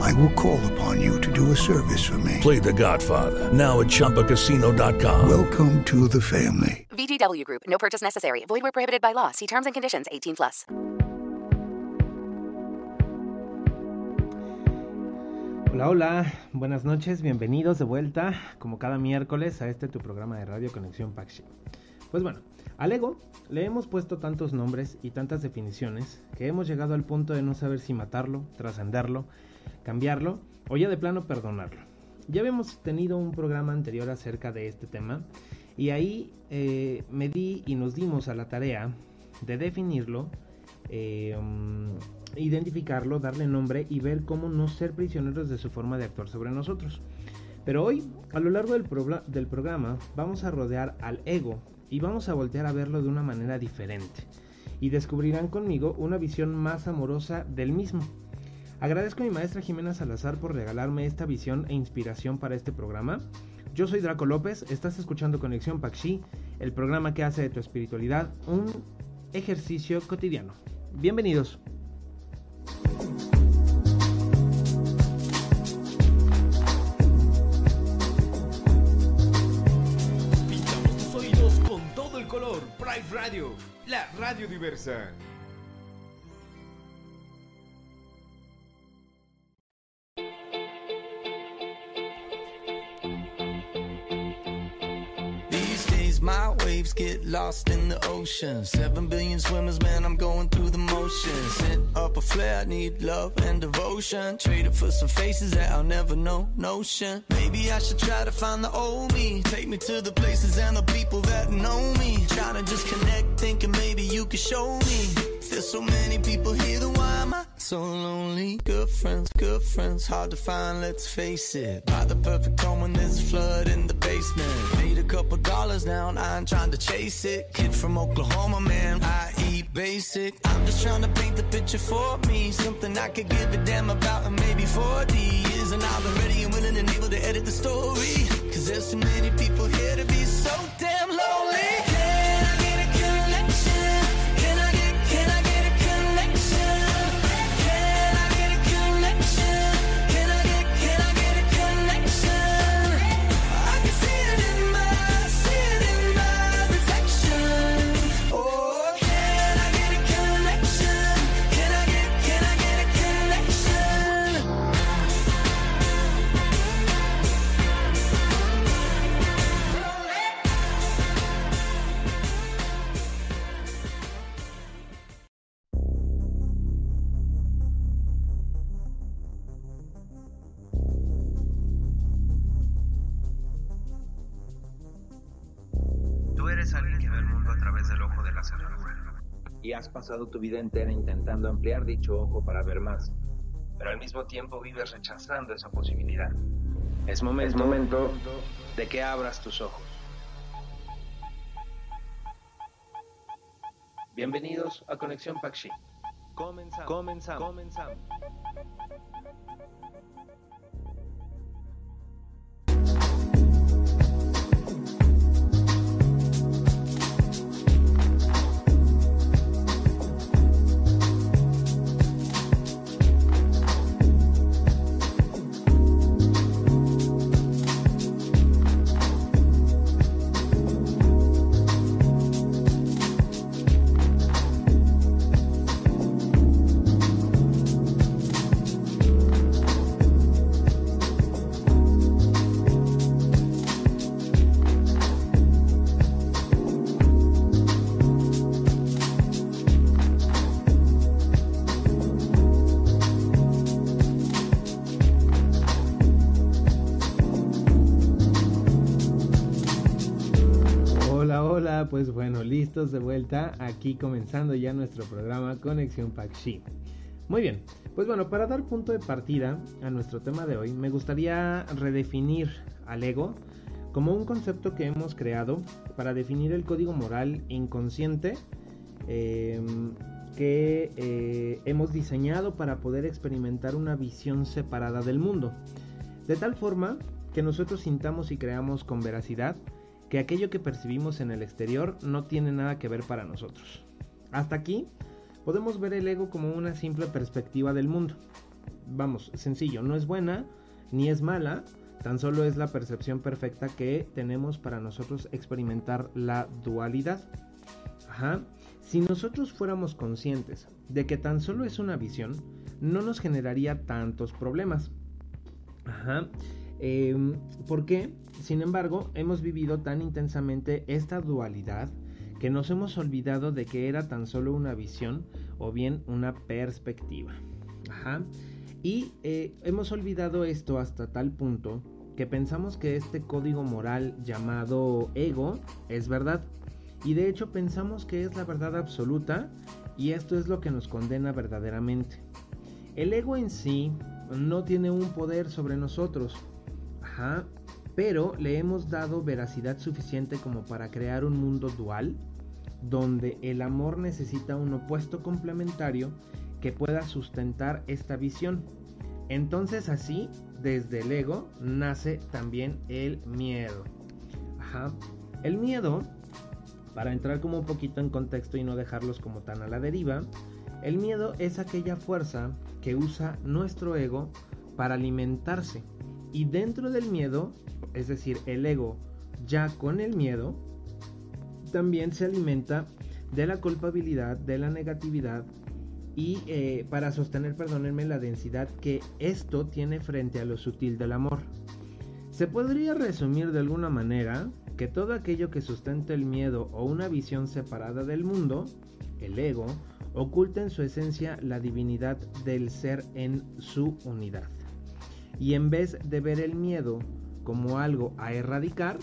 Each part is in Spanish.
I will call upon you to do a service for me. Play The Godfather now at ChumbaCasino.com. Welcome to the family. VGW Group. No purchase necessary. Void where prohibited by law. See terms and conditions. 18 plus. Hola, hola. Buenas noches. Bienvenidos de vuelta, como cada miércoles, a este tu programa de radio Conexión Paxi. Pues bueno, al ego le hemos puesto tantos nombres y tantas definiciones que hemos llegado al punto de no saber si matarlo, trascenderlo, cambiarlo o ya de plano perdonarlo. Ya habíamos tenido un programa anterior acerca de este tema y ahí eh, me di y nos dimos a la tarea de definirlo, eh, identificarlo, darle nombre y ver cómo no ser prisioneros de su forma de actuar sobre nosotros. Pero hoy, a lo largo del, del programa, vamos a rodear al ego y vamos a voltear a verlo de una manera diferente. Y descubrirán conmigo una visión más amorosa del mismo. Agradezco a mi maestra Jimena Salazar por regalarme esta visión e inspiración para este programa. Yo soy Draco López, estás escuchando Conexión Paxi, el programa que hace de tu espiritualidad un ejercicio cotidiano. Bienvenidos. Pintamos tus oídos con todo el color. Pride Radio, la radio diversa. Lost in the ocean. Seven billion swimmers, man, I'm going through the motions. Set up a flare, need love and devotion. Trade it for some faces that I'll never know. Notion. Maybe I should try to find the old me. Take me to the places and the people that know me. Trying to just connect, thinking maybe you could show me. There's so many people here, then why am I so lonely? Good friends, good friends, hard to find, let's face it. Buy the perfect home when there's a flood in the basement. Couple dollars now, and I ain't trying to chase it. Kid from Oklahoma, man, I eat basic. I'm just trying to paint the picture for me. Something I could give a damn about in maybe 40 years. And I've been ready and willing and able to edit the story. Cause there's so many people here to be has pasado tu vida entera intentando ampliar dicho ojo para ver más, pero al mismo tiempo vives rechazando esa posibilidad. Es momento, momento de que abras tus ojos. Bienvenidos a Conexión Paxi. Comenzamos. Comenzamos. Comenzamos. Pues bueno, listos de vuelta aquí comenzando ya nuestro programa Conexión Paxi. Muy bien, pues bueno, para dar punto de partida a nuestro tema de hoy, me gustaría redefinir al ego como un concepto que hemos creado para definir el código moral inconsciente em, que eh, hemos diseñado para poder experimentar una visión separada del mundo. De tal forma que nosotros sintamos y creamos con veracidad que aquello que percibimos en el exterior no tiene nada que ver para nosotros. Hasta aquí podemos ver el ego como una simple perspectiva del mundo. Vamos, sencillo, no es buena ni es mala, tan solo es la percepción perfecta que tenemos para nosotros experimentar la dualidad. Ajá. Si nosotros fuéramos conscientes de que tan solo es una visión, no nos generaría tantos problemas. Ajá. Em, ¿Por qué? Sin embargo, hemos vivido tan intensamente esta dualidad que nos hemos olvidado de que era tan solo una visión o bien una perspectiva. Ajá. Y eh, hemos olvidado esto hasta tal punto que pensamos que este código moral llamado ego es verdad. Y de hecho pensamos que es la verdad absoluta y esto es lo que nos condena verdaderamente. El ego en sí no tiene un poder sobre nosotros, pero le hemos dado veracidad suficiente como para crear un mundo dual, donde el amor necesita un opuesto complementario que pueda sustentar esta visión. Entonces así, desde el ego, nace también el miedo. El miedo, para entrar como un poquito en contexto y no dejarlos como tan a la deriva, el miedo es aquella fuerza que usa nuestro ego para alimentarse y dentro del miedo, es decir, el ego ya con el miedo, también se alimenta de la culpabilidad, de la negatividad y eh, para sostener, perdónenme, la densidad que esto tiene frente a lo sutil del amor. Se podría resumir de alguna manera que todo aquello que sustenta el miedo o una visión separada del mundo, el ego, oculta en su esencia la divinidad del ser en su unidad y en vez de ver el miedo como algo a erradicar,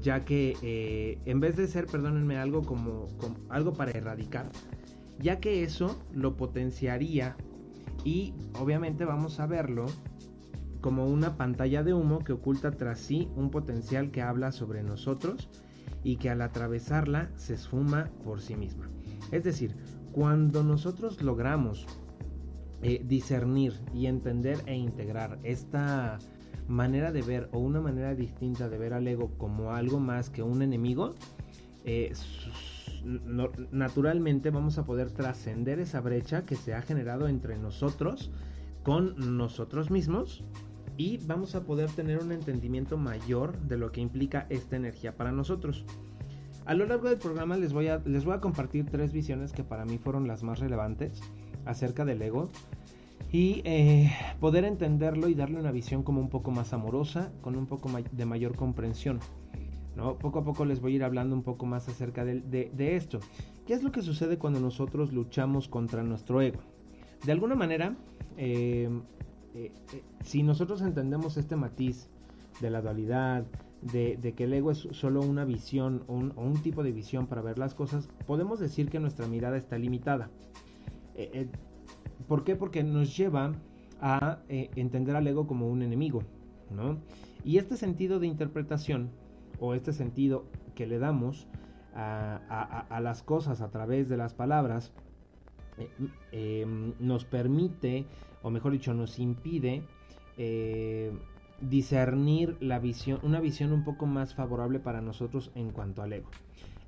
ya que eh, en vez de ser, perdónenme, algo como, algo para erradicar, ya que eso lo potenciaría y obviamente vamos a verlo como una pantalla de humo que oculta tras sí un potencial que habla sobre nosotros y que al atravesarla se esfuma por sí misma. Es decir, cuando nosotros logramos eh, discernir y entender e integrar esta manera de ver o una manera distinta de ver al ego como algo más que un enemigo, eh, naturalmente vamos a poder trascender esa brecha que se ha generado entre nosotros con nosotros mismos y vamos a poder tener un entendimiento mayor de lo que implica esta energía para nosotros. A lo largo del programa les voy a, les voy a compartir tres visiones que para mí fueron las más relevantes acerca del ego y eh, poder entenderlo y darle una visión como un poco más amorosa, con un poco de mayor comprensión. ¿no? Poco a poco les voy a ir hablando un poco más acerca de, esto. ¿Qué es lo que sucede cuando nosotros luchamos contra nuestro ego? De alguna manera, eh, eh, si nosotros entendemos este matiz de la dualidad, de, que el ego es solo una visión o un, tipo de visión para ver las cosas, podemos decir que nuestra mirada está limitada. ¿Por qué? Porque nos lleva a eh, entender al ego como un enemigo, ¿no? Y este sentido de interpretación, o este sentido que le damos a, las cosas a través de las palabras, eh, em, nos permite, o mejor dicho, nos impide eh, discernir la visión, una visión un poco más favorable para nosotros en cuanto al ego.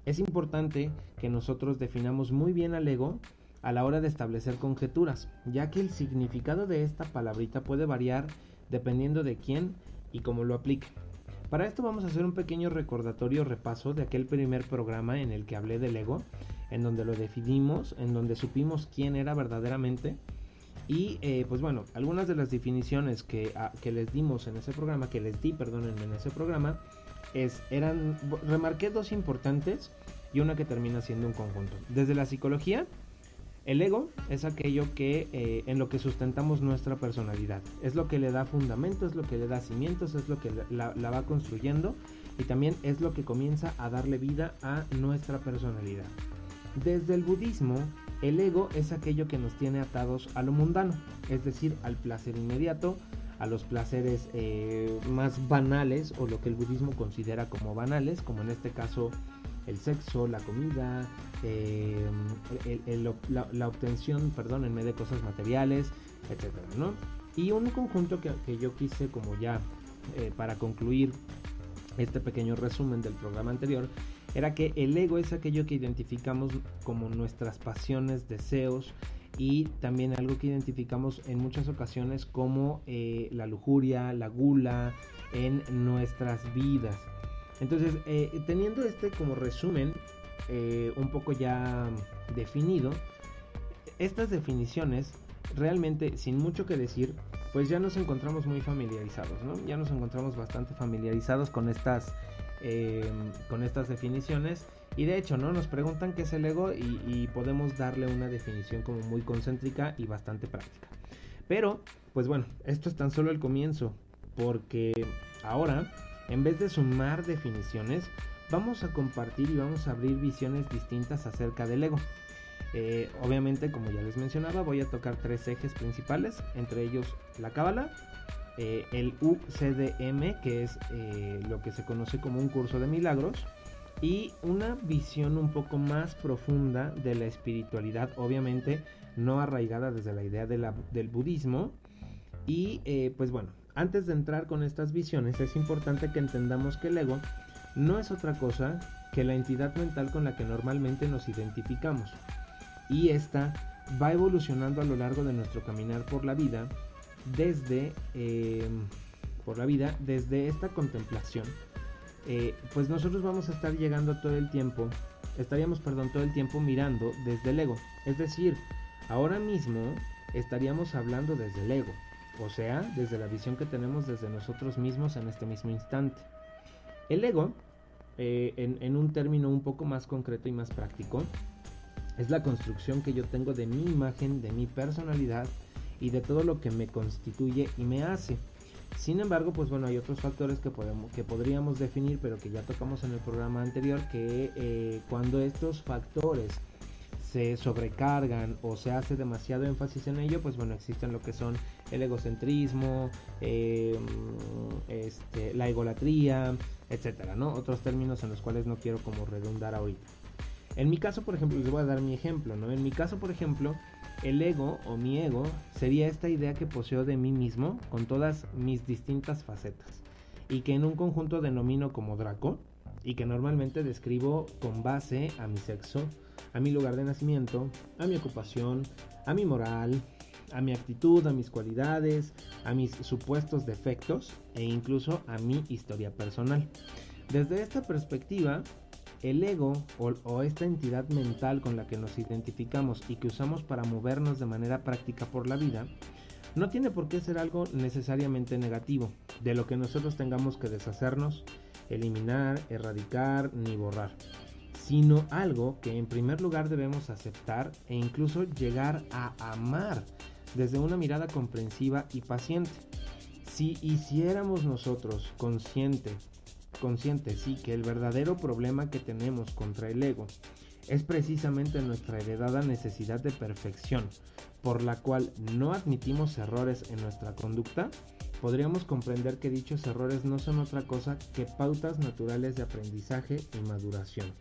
Es importante que nosotros definamos muy bien al ego a la hora de establecer conjeturas, ya que el significado de esta palabrita puede variar dependiendo de quién y cómo lo aplique. Para esto vamos a hacer un pequeño recordatorio repaso de aquel primer programa en el que hablé del ego, en donde lo definimos, en donde supimos quién era verdaderamente. Y eh, pues bueno, algunas de las definiciones que, ah, que, les dimos en ese programa, que les di, perdónenme, en ese programa, es, eran, remarqué dos importantes y una que termina siendo un conjunto. Desde la psicología, el ego es aquello que eh, en lo que sustentamos nuestra personalidad. Es lo que le da fundamento, es lo que le da cimientos, es lo que la, va construyendo y también es lo que comienza a darle vida a nuestra personalidad. Desde el budismo, el ego es aquello que nos tiene atados a lo mundano, es decir, al placer inmediato, a los placeres eh, más banales o lo que el budismo considera como banales, como en este caso el sexo, la comida, eh, la, obtención, perdón, en medio de cosas materiales, etcétera, ¿no? Y un conjunto que, yo quise como ya eh, para concluir este pequeño resumen del programa anterior era que el ego es aquello que identificamos como nuestras pasiones, deseos y también algo que identificamos en muchas ocasiones como eh, la lujuria, la gula en nuestras vidas. Entonces, eh, teniendo este como resumen eh, un poco ya definido, estas definiciones realmente sin mucho que decir, pues ya nos encontramos muy familiarizados, ¿no? Ya nos encontramos bastante familiarizados con estas, em, con estas definiciones. Y de hecho, ¿no? Nos preguntan qué es el ego y, y, podemos darle una definición como muy concéntrica y bastante práctica. Pero, pues bueno, esto es tan solo el comienzo, porque ahora en vez de sumar definiciones, vamos a compartir y vamos a abrir visiones distintas acerca del ego. Eh, obviamente, como ya les mencionaba, voy a tocar tres ejes principales, entre ellos la cábala, eh, el UCDM, que es eh, lo que se conoce como un curso de milagros, y una visión un poco más profunda de la espiritualidad, obviamente no arraigada desde la idea del budismo. Y pues bueno, antes de entrar con estas visiones es importante que entendamos que el ego no es otra cosa que la entidad mental con la que normalmente nos identificamos. Y esta va evolucionando a lo largo de nuestro caminar por la vida desde em, por la vida desde esta contemplación. Eh, pues nosotros vamos a estar llegando todo el tiempo estaríamos perdón todo el tiempo mirando desde el ego. Es decir ahora mismo estaríamos hablando desde el ego o sea, desde la visión que tenemos desde nosotros mismos en este mismo instante. El ego, eh, en, un término un poco más concreto y más práctico, es la construcción que yo tengo de mi imagen, de mi personalidad y de todo lo que me constituye y me hace. Sin embargo, pues bueno, hay otros factores que, podemos, que podríamos definir, pero que ya tocamos en el programa anterior, que eh, cuando estos factores se sobrecargan o se hace demasiado énfasis en ello, pues bueno, existen lo que son el egocentrismo, em, este, la egolatría, etcétera, ¿no? Otros términos en los cuales no quiero como redundar ahorita. En mi caso, por ejemplo, les voy a dar mi ejemplo, ¿no? En mi caso, por ejemplo, el ego o mi ego sería esta idea que poseo de mí mismo con todas mis distintas facetas y que en un conjunto denomino como Draco y que normalmente describo con base a mi sexo, a mi lugar de nacimiento, a mi ocupación, a mi moral, a mi actitud, a mis cualidades, a mis supuestos defectos e incluso a mi historia personal. Desde esta perspectiva, el ego o, esta entidad mental con la que nos identificamos y que usamos para movernos de manera práctica por la vida, no tiene por qué ser algo necesariamente negativo, de lo que nosotros tengamos que deshacernos, eliminar, erradicar ni borrar sino algo que en primer lugar debemos aceptar e incluso llegar a amar desde una mirada comprensiva y paciente. Si hiciéramos nosotros consciente, consciente sí, que el verdadero problema que tenemos contra el ego es precisamente nuestra heredada necesidad de perfección, por la cual no admitimos errores en nuestra conducta, podríamos comprender que dichos errores no son otra cosa que pautas naturales de aprendizaje y maduración.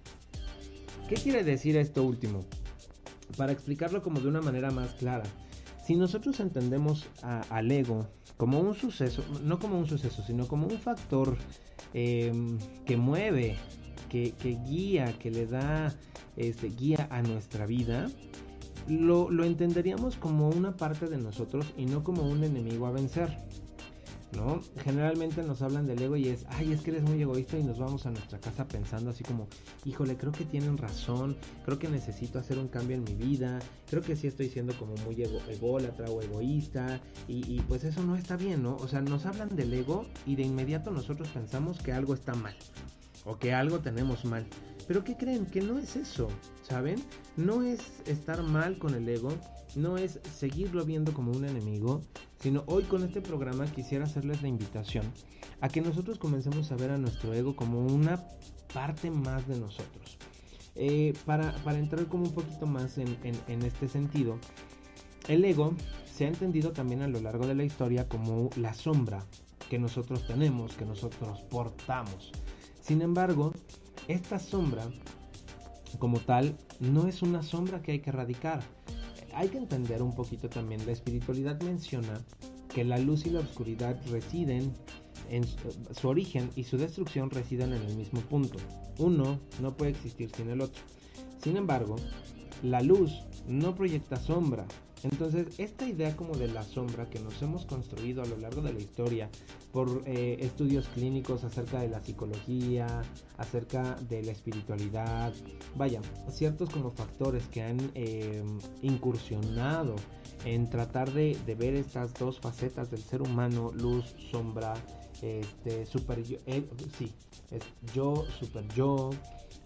¿Qué quiere decir esto último? Para explicarlo como de una manera más clara, si nosotros entendemos al ego como un suceso, no como un suceso, sino como un factor em, que mueve, que, guía, que le da este, guía a nuestra vida, lo, lo entenderíamos como una parte de nosotros y no como un enemigo a vencer. ¿No? Generalmente nos hablan del ego y es, ay, es que eres muy egoísta y nos vamos a nuestra casa pensando así como, híjole, creo que tienen razón, creo que necesito hacer un cambio en mi vida, creo que sí estoy siendo como muy ego ególatra o egoísta y, y pues eso no está bien, ¿no? O sea, nos hablan del ego y de inmediato nosotros pensamos que algo está mal o que algo tenemos mal. Pero ¿qué creen? Que no es eso, ¿saben? No es estar mal con el ego, no es seguirlo viendo como un enemigo, sino hoy con este programa quisiera hacerles la invitación a que nosotros comencemos a ver a nuestro ego como una parte más de nosotros. Eh, para, entrar como un poquito más en, en este sentido, el ego se ha entendido también a lo largo de la historia como la sombra que nosotros tenemos, que nosotros portamos. Sin embargo, esta sombra como tal no es una sombra que hay que erradicar. Hay que entender un poquito también, la espiritualidad menciona que la luz y la oscuridad residen en su, origen y su destrucción residen en el mismo punto. Uno no puede existir sin el otro. Sin embargo, la luz no proyecta sombra, entonces, esta idea como de la sombra que nos hemos construido a lo largo de la historia por eh, estudios clínicos acerca de la psicología, acerca de la espiritualidad, vaya, ciertos como factores que han eh, incursionado en tratar de, ver estas dos facetas del ser humano, luz, sombra, este, super yo, eh, sí, es yo, super yo,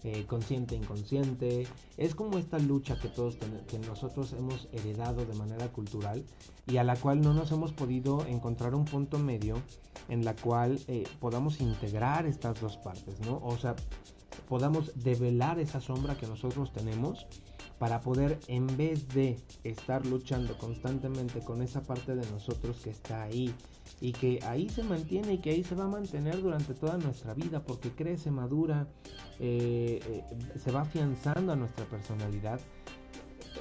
eh, consciente, inconsciente. Es como esta lucha que todos que nosotros hemos heredado de manera cultural y a la cual no nos hemos podido encontrar un punto medio en la cual eh, podamos integrar estas dos partes, ¿no? O sea, podamos develar esa sombra que nosotros tenemos para poder en vez de estar luchando constantemente con esa parte de nosotros que está ahí y que ahí se mantiene y que ahí se va a mantener durante toda nuestra vida porque crece, madura, eh, eh, se va afianzando a nuestra personalidad,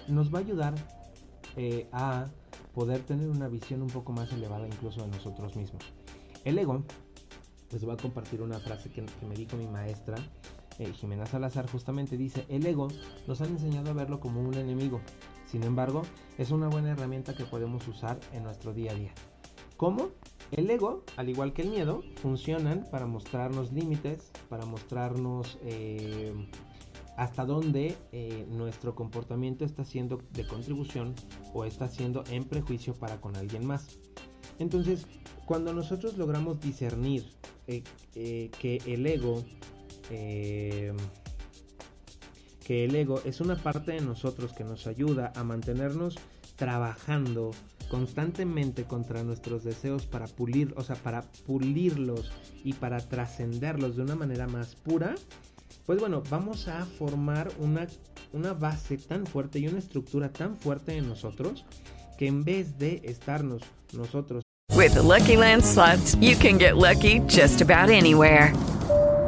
nos va a ayudar eh, a poder tener una visión un poco más elevada incluso de nosotros mismos. El ego, pues va a compartir una frase que, que me dijo mi maestra, Jimena Salazar, justamente dice, el ego nos han enseñado a verlo como un enemigo, sin embargo, es una buena herramienta que podemos usar en nuestro día a día. ¿Cómo? El ego, al igual que el miedo, funcionan para mostrarnos límites, para mostrarnos eh, hasta dónde eh, nuestro comportamiento está siendo de contribución o está siendo en prejuicio para con alguien más. Entonces, cuando nosotros logramos discernir eh, que el ego que el ego es una parte de nosotros que nos ayuda a mantenernos trabajando constantemente contra nuestros deseos para pulir, o sea, para pulirlos y para trascenderlos de una manera más pura, pues bueno, vamos a formar una, una base tan fuerte y una estructura tan fuerte en nosotros que en vez de estarnos nosotros With the Lucky Land slots, you can get lucky just about anywhere.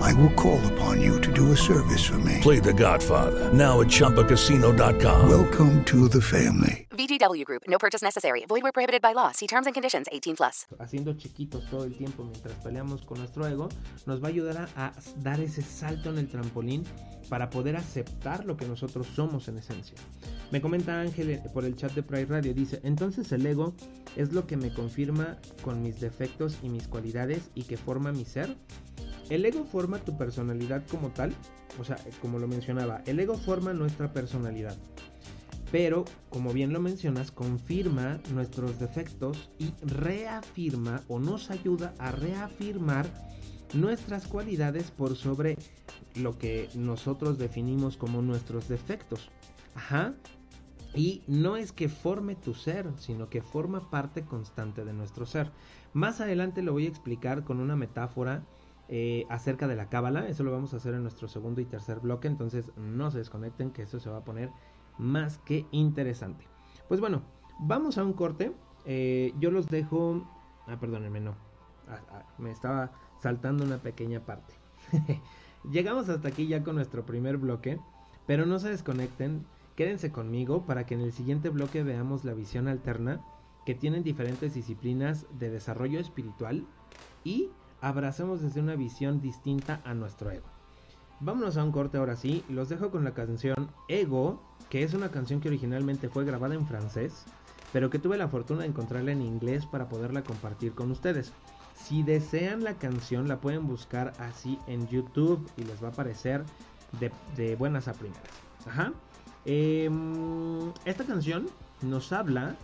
I will call upon you to do a service for me. Play The Godfather, now at Choppacasino.com. Welcome to the family. VGW Group. No purchase necessary. Void where prohibited by law. See terms and conditions 18 plus. Haciendo chiquitos todo el tiempo mientras peleamos con nuestro ego, nos va a ayudar a, a dar ese salto en el trampolín para poder aceptar lo que nosotros somos en esencia. Me comenta Ángel eh, por el chat de Pride Radio, dice, entonces el ego es lo que me confirma con mis defectos y mis cualidades y que forma mi ser. El ego forma tu personalidad como tal, o sea, como lo mencionaba, el ego forma nuestra personalidad pero como bien lo mencionas, confirma nuestros defectos y reafirma o nos ayuda a reafirmar nuestras cualidades por sobre lo que nosotros definimos como nuestros defectos. Ajá. Y no es que forme tu ser, sino que forma parte constante de nuestro ser. Más adelante lo voy a explicar con una metáfora eh, acerca de la cábala. Eso lo vamos a hacer en nuestro segundo y tercer bloque. Entonces no se desconecten que eso se va a poner más que interesante. Pues bueno, vamos a un corte. Eh, yo los dejo. Ah, perdónenme, no. Ah, ah, me estaba saltando una pequeña parte. Llegamos hasta aquí ya con nuestro primer bloque. Pero no se desconecten quédense conmigo para que en el siguiente bloque veamos la visión alterna que tienen diferentes disciplinas de desarrollo espiritual y abracemos desde una visión distinta a nuestro ego. Vámonos a un corte ahora sí, los dejo con la canción Ego, que es una canción que originalmente fue grabada en francés, pero que tuve la fortuna de encontrarla en inglés para poderla compartir con ustedes. Si desean la canción la pueden buscar así en YouTube y les va a aparecer de, buenas a primeras. Ajá. Em, esta canción nos habla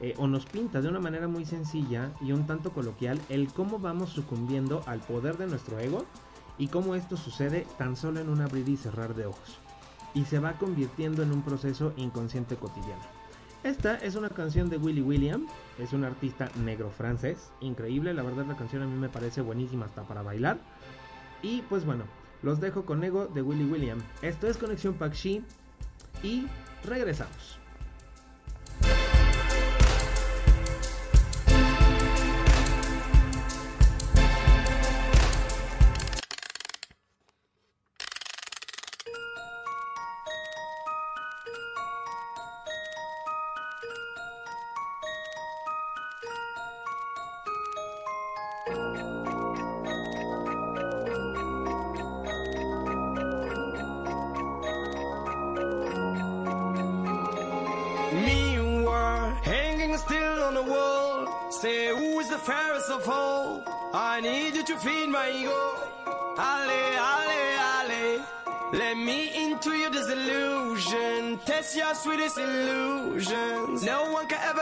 eh, o nos pinta de una manera muy sencilla y un tanto coloquial el cómo vamos sucumbiendo al poder de nuestro ego y cómo esto sucede tan solo en un abrir y cerrar de ojos y se va convirtiendo en un proceso inconsciente cotidiano. Esta es una canción de Willy William, es un artista negro francés, increíble, la verdad la canción a mí me parece buenísima hasta para bailar. Y pues bueno, los dejo con Ego de Willy William. Esto es Conexión Pakshi y regresamos.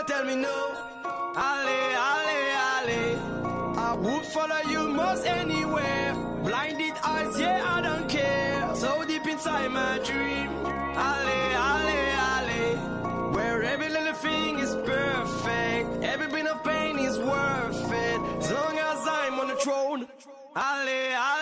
Tell me no. Ale, ale, ale. I would follow you most anywhere. Blinded eyes, yeah, I don't care. So deep inside my dream. Ale, ale, ale. Where every little thing is perfect. Every bit of pain is worth it. As long as I'm on the throne. Ale, ale,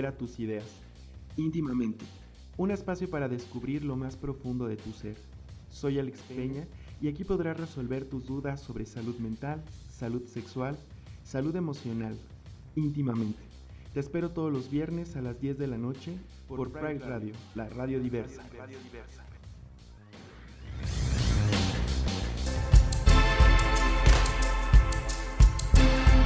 libera tus ideas. Íntimamente, un espacio para descubrir lo más profundo de tu ser. Soy Alex Peña y aquí podrás resolver tus dudas sobre salud mental, salud sexual, salud emocional, íntimamente. Te espero todos los viernes a las 10 de la noche por Pride Radio, la radio diversa.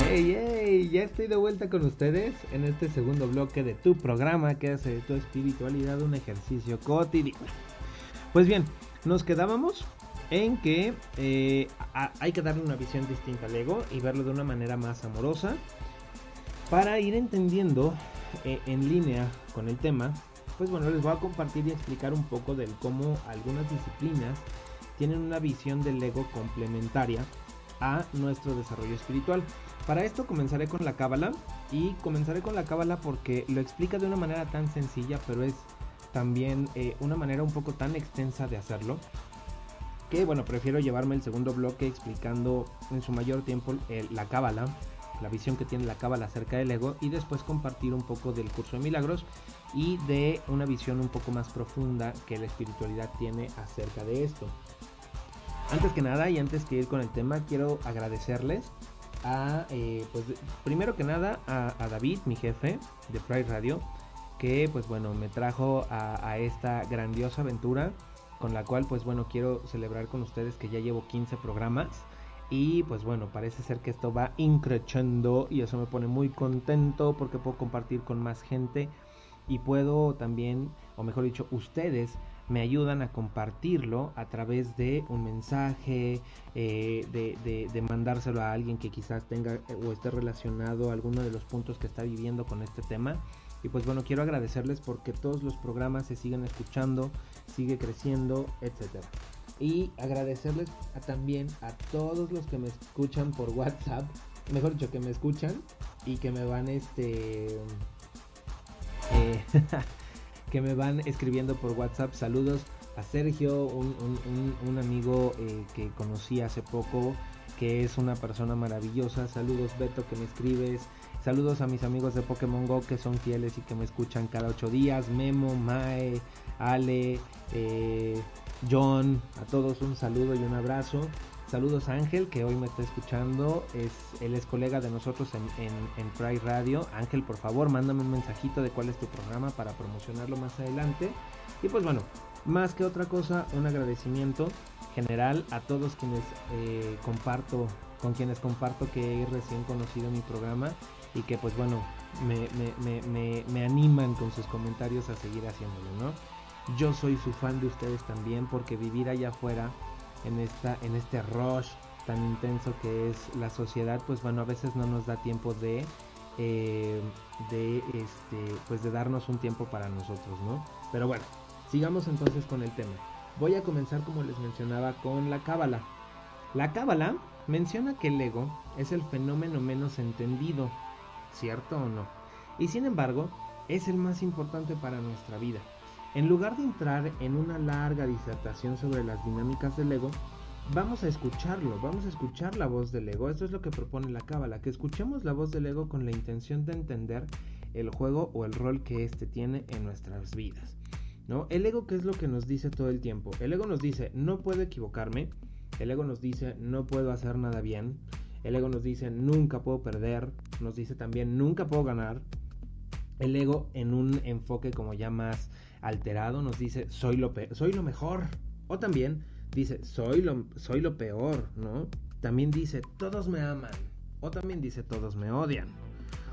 Hey, hey, ya estoy de vuelta con ustedes en este segundo bloque de tu programa que hace de tu espiritualidad un ejercicio cotidiano. Pues bien, nos quedábamos en que eh, hay que darle una visión distinta al ego y verlo de una manera más amorosa para ir entendiendo eh, en línea con el tema. Pues bueno, les voy a compartir y explicar un poco del cómo algunas disciplinas tienen una visión del ego complementaria a nuestro desarrollo espiritual. Para esto comenzaré con la cábala y comenzaré con la cábala porque lo explica de una manera tan sencilla, pero es también eh, una manera un poco tan extensa de hacerlo que bueno, prefiero llevarme el segundo bloque explicando en su mayor tiempo la cábala, la visión que tiene la cábala acerca del ego y después compartir un poco del curso de milagros y de una visión un poco más profunda que la espiritualidad tiene acerca de esto. Antes que nada y antes que ir con el tema, quiero agradecerles a, eh, pues primero que nada a, David, mi jefe de Pride Radio, que pues bueno, me trajo a, a esta grandiosa aventura con la cual pues bueno quiero celebrar con ustedes que ya llevo 15 programas y pues bueno parece ser que esto va increchando y eso me pone muy contento porque puedo compartir con más gente y puedo también o mejor dicho ustedes me ayudan a compartirlo a través de un mensaje, eh, de, de, mandárselo a alguien que quizás tenga o esté relacionado a alguno de los puntos que está viviendo con este tema. Y pues bueno, quiero agradecerles porque todos los programas se siguen escuchando, sigue creciendo, etcétera. Y agradecerles también a todos los que me escuchan por WhatsApp, mejor dicho, que me escuchan y que me van este eh, que me van escribiendo por WhatsApp. Saludos a Sergio, un, amigo eh, que conocí hace poco, que es una persona maravillosa. Saludos Beto que me escribes. Saludos a mis amigos de Pokémon Go que son fieles y que me escuchan cada ocho días. Memo, Mae, Ale, eh, John, a todos un saludo y un abrazo. Saludos a Ángel que hoy me está escuchando. Es, él es colega de nosotros en, en, Pride Radio. Ángel, por favor, mándame un mensajito de cuál es tu programa para promocionarlo más adelante. Y pues bueno, más que otra cosa, un agradecimiento general a todos quienes eh, comparto, con quienes comparto que he recién conocido mi programa y que pues bueno, me, animan con sus comentarios a seguir haciéndolo, ¿no? Yo soy su fan de ustedes también porque vivir allá afuera en, esta, en este rush tan intenso que es la sociedad, pues bueno, a veces no nos da tiempo de, eh, de, este, pues de darnos un tiempo para nosotros, ¿no? Pero bueno, sigamos entonces con el tema. Voy a comenzar como les mencionaba con la cábala. La cábala menciona que el ego es el fenómeno menos entendido ¿cierto o no? Y sin embargo, es el más importante para nuestra vida. En lugar de entrar en una larga disertación sobre las dinámicas del ego, vamos a escucharlo, vamos a escuchar la voz del ego. Esto es lo que propone la cábala, que escuchemos la voz del ego con la intención de entender el juego o el rol que éste tiene en nuestras vidas. ¿no? El ego, ¿qué es lo que nos dice todo el tiempo? El ego nos dice, no puedo equivocarme. El ego nos dice, no puedo hacer nada bien. El ego nos dice nunca puedo perder, nos dice también nunca puedo ganar. El ego en un enfoque como ya más alterado nos dice soy lo, soy lo mejor. O también dice soy lo, soy lo peor, ¿no? También dice todos me aman. O también dice todos me odian.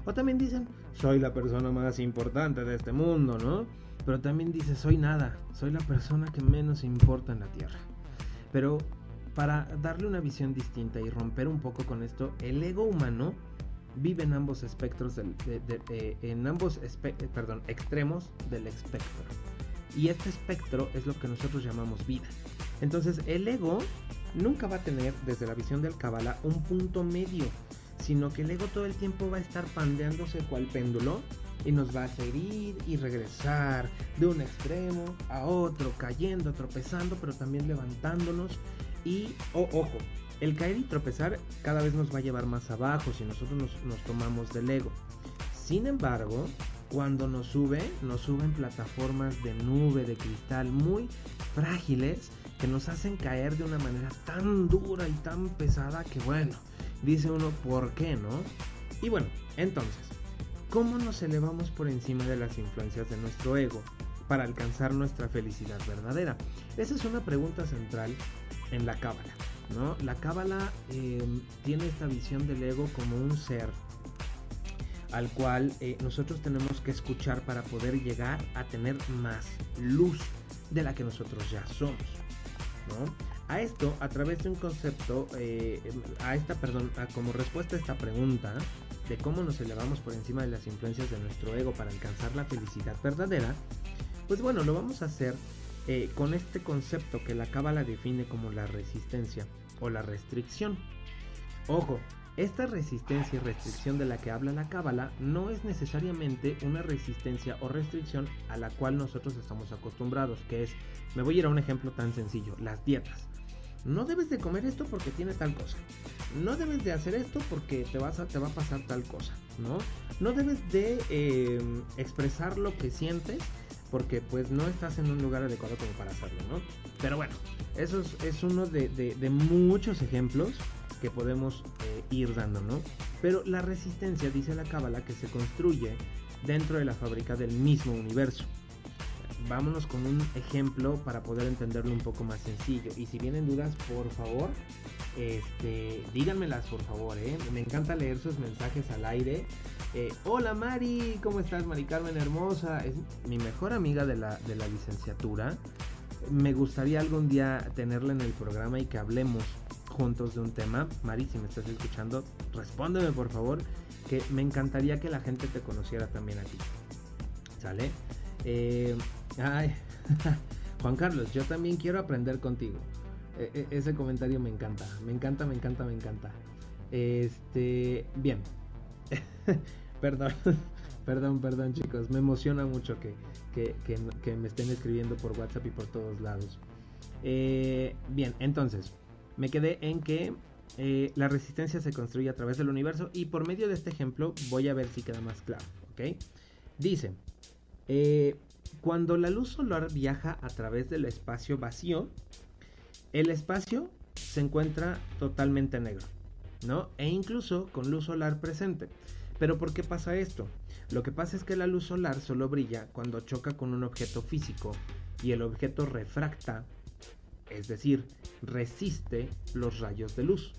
O también dicen soy la persona más importante de este mundo, ¿no? Pero también dice soy nada, soy la persona que menos importa en la tierra. Pero para darle una visión distinta y romper un poco con esto, el ego humano vive en ambos espectros, de, en ambos eh, perdón, extremos del espectro. Y este espectro es lo que nosotros llamamos vida. Entonces el ego nunca va a tener, desde la visión del Kabbalah, un punto medio, sino que el ego todo el tiempo va a estar pandeándose cual péndulo y nos va a hacer y regresar de un extremo a otro, cayendo, tropezando, pero también levantándonos y, ojo, el caer y tropezar cada vez nos va a llevar más abajo si nosotros nos, tomamos del ego. Sin embargo, cuando nos sube, nos sube en plataformas de nube, de cristal, muy frágiles, que nos hacen caer de una manera tan dura y tan pesada que bueno, dice uno, ¿por qué no? Y bueno, entonces, ¿Cómo nos elevamos por encima de las influencias de nuestro ego para alcanzar nuestra felicidad verdadera? Esa es una pregunta central en la cábala. ¿No? La cábala eh, tiene esta visión del ego como un ser al cual eh, nosotros tenemos que escuchar para poder llegar a tener más luz de la que nosotros ya somos. A esto, a través de un concepto, eh, a esta, perdón, como respuesta a esta pregunta de cómo nos elevamos por encima de las influencias de nuestro ego para alcanzar la felicidad verdadera, pues bueno, lo vamos a hacer eh, con este concepto que la cábala define como la resistencia o la restricción. Ojo, esta resistencia y restricción de la que habla la cábala no es necesariamente una resistencia o restricción a la cual nosotros estamos acostumbrados, que es, me voy a ir a un ejemplo tan sencillo, las dietas. No debes de comer esto porque tiene tal cosa. No debes de hacer esto porque te, va a pasar tal cosa, ¿no? No debes de em, expresar lo que sientes porque pues no estás en un lugar adecuado como para hacerlo, ¿no? Pero bueno, eso es, uno de muchos ejemplos que podemos eh, ir dando, ¿no? Pero la resistencia, dice la cábala, que se construye dentro de la fábrica del mismo universo. Vámonos con un ejemplo para poder entenderlo un poco más sencillo. Y si vienen dudas, por favor, este, díganmelas por favor, ¿eh? Me encanta leer sus mensajes al aire. Eh, Hola Mari, ¿cómo estás Mari Carmen Hermosa? Es mi mejor amiga de la, de la licenciatura. Me gustaría algún día tenerla en el programa y que hablemos juntos de un tema. Mari, si me estás escuchando, respóndeme por favor, que me encantaría que la gente te conociera también a ti. ¿Sale? Eh, Juan Carlos, yo también quiero aprender contigo. E, e, ese comentario me encanta, me encanta, me encanta, me encanta. Este, bien. perdón, perdón, perdón chicos, me emociona mucho que, que, me estén escribiendo por WhatsApp y por todos lados. Eh, bien, entonces, me quedé en que eh, la resistencia se construye a través del universo y por medio de este ejemplo voy a ver si queda más claro, ¿ok? Dice, eh, cuando la luz solar viaja a través del espacio vacío, el espacio se encuentra totalmente negro, ¿no? E incluso con luz solar presente. Pero ¿por qué pasa esto? Lo que pasa es que la luz solar solo brilla cuando choca con un objeto físico y el objeto refracta es decir, resiste los rayos de luz.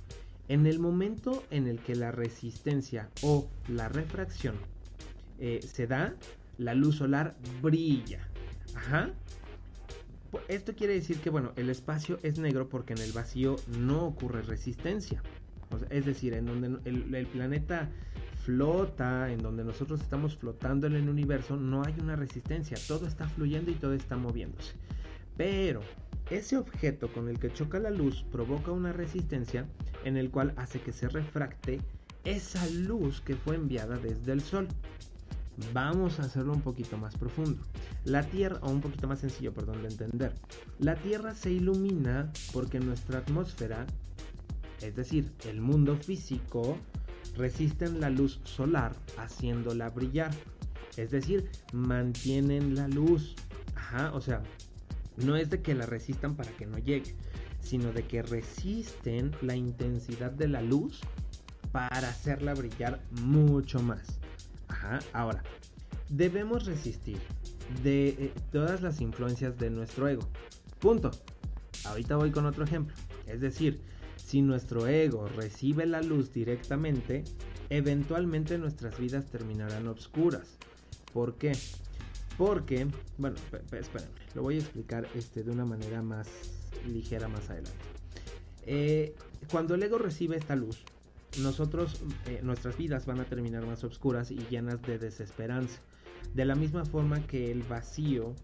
En el momento en el que la resistencia o la refracción eh, se da, la luz solar brilla. Ajá. Esto quiere decir que, bueno, el espacio es negro porque en el vacío no ocurre resistencia. es decir, en donde el, el planeta flota, en donde nosotros estamos flotando en el universo, no hay una resistencia. Todo está fluyendo y todo está moviéndose. Pero ese objeto con el que choca la luz provoca una resistencia en el cual hace que se refracte esa luz que fue enviada desde el Sol. Vamos a hacerlo un poquito más profundo. La Tierra, o un poquito más sencillo, perdón, de entender. La Tierra se ilumina porque nuestra atmósfera, es decir, el mundo físico, resisten la luz solar haciéndola brillar. Es decir, mantienen la luz. O sea, no es de que la resistan para que no llegue, sino de que resisten la intensidad de la luz para hacerla brillar mucho más. Ajá, ahora, debemos resistir de eh, todas las influencias de nuestro ego. Punto. Ahorita voy con otro ejemplo. Es decir, si nuestro ego recibe la luz directamente, eventualmente nuestras vidas terminarán obscuras. ¿Por qué? Porque, bueno, espérenme, lo voy a explicar este, de una manera más ligera más adelante. Eh, cuando el ego recibe esta luz, nosotros, eh, nuestras vidas van a terminar más oscuras y llenas de desesperanza. De la misma forma que el vacío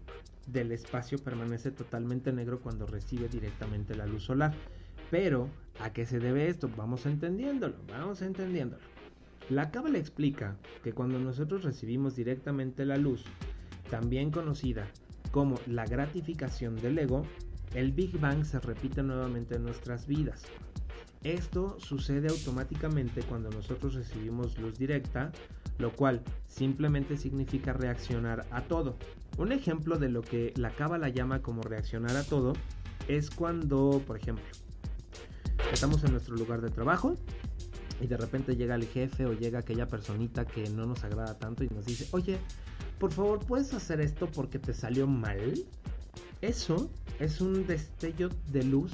del espacio permanece totalmente negro cuando recibe directamente la luz solar. Pero, ¿a qué se debe esto? Vamos entendiéndolo, vamos entendiéndolo. La cábala explica que cuando nosotros recibimos directamente la luz, también conocida como la gratificación del ego, el Big Bang se repite nuevamente en nuestras vidas. Esto sucede automáticamente cuando nosotros recibimos luz directa, lo cual simplemente significa reaccionar a todo. Un ejemplo de lo que la cábala llama como reaccionar a todo es cuando, por ejemplo, estamos en nuestro lugar de trabajo y de repente llega el jefe o llega aquella personita que no nos agrada tanto y nos dice, oye, por favor, ¿puedes hacer esto porque te salió mal? Eso es un destello de luz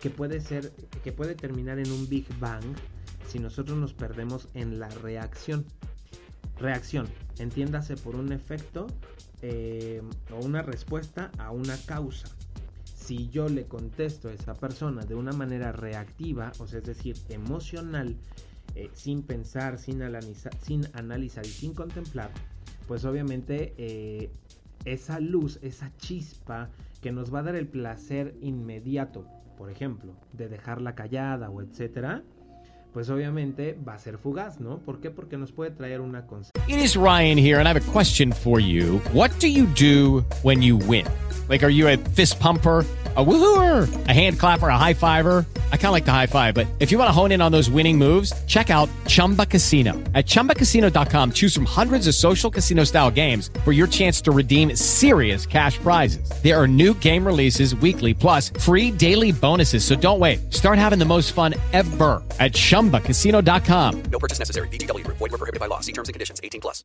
que puede ser, que puede terminar en un Big Bang si nosotros nos perdemos en la reacción. Reacción, entiéndase por un efecto eh, o una respuesta a una causa. Si yo le contesto a esa persona de una manera reactiva, o sea, es decir, emocional, eh, sin pensar, sin, analizar, sin analizar y sin contemplar, pues obviamente eh, esa luz, esa chispa que nos va a dar el placer inmediato, por ejemplo, de dejarla callada o etcétera, pues obviamente va a ser fugaz, ¿no? ¿Por qué? Porque nos puede traer una. It is Ryan here and I have a question for you. What do you do when you win? Like, are you a fist pumper? a woohooer, a hand clapper, a high fiver. I kind of like the high five, but if you want to hone in on those winning moves, check out Chumba Casino. At ChumbaCasino.com, choose from hundreds of social casino style games for your chance to redeem serious cash prizes. There are new game releases weekly, plus free daily bonuses. So don't wait. Start having the most fun ever at ChumbaCasino.com. No purchase necessary. BGW. Void were prohibited by law. See terms and conditions. 18 plus.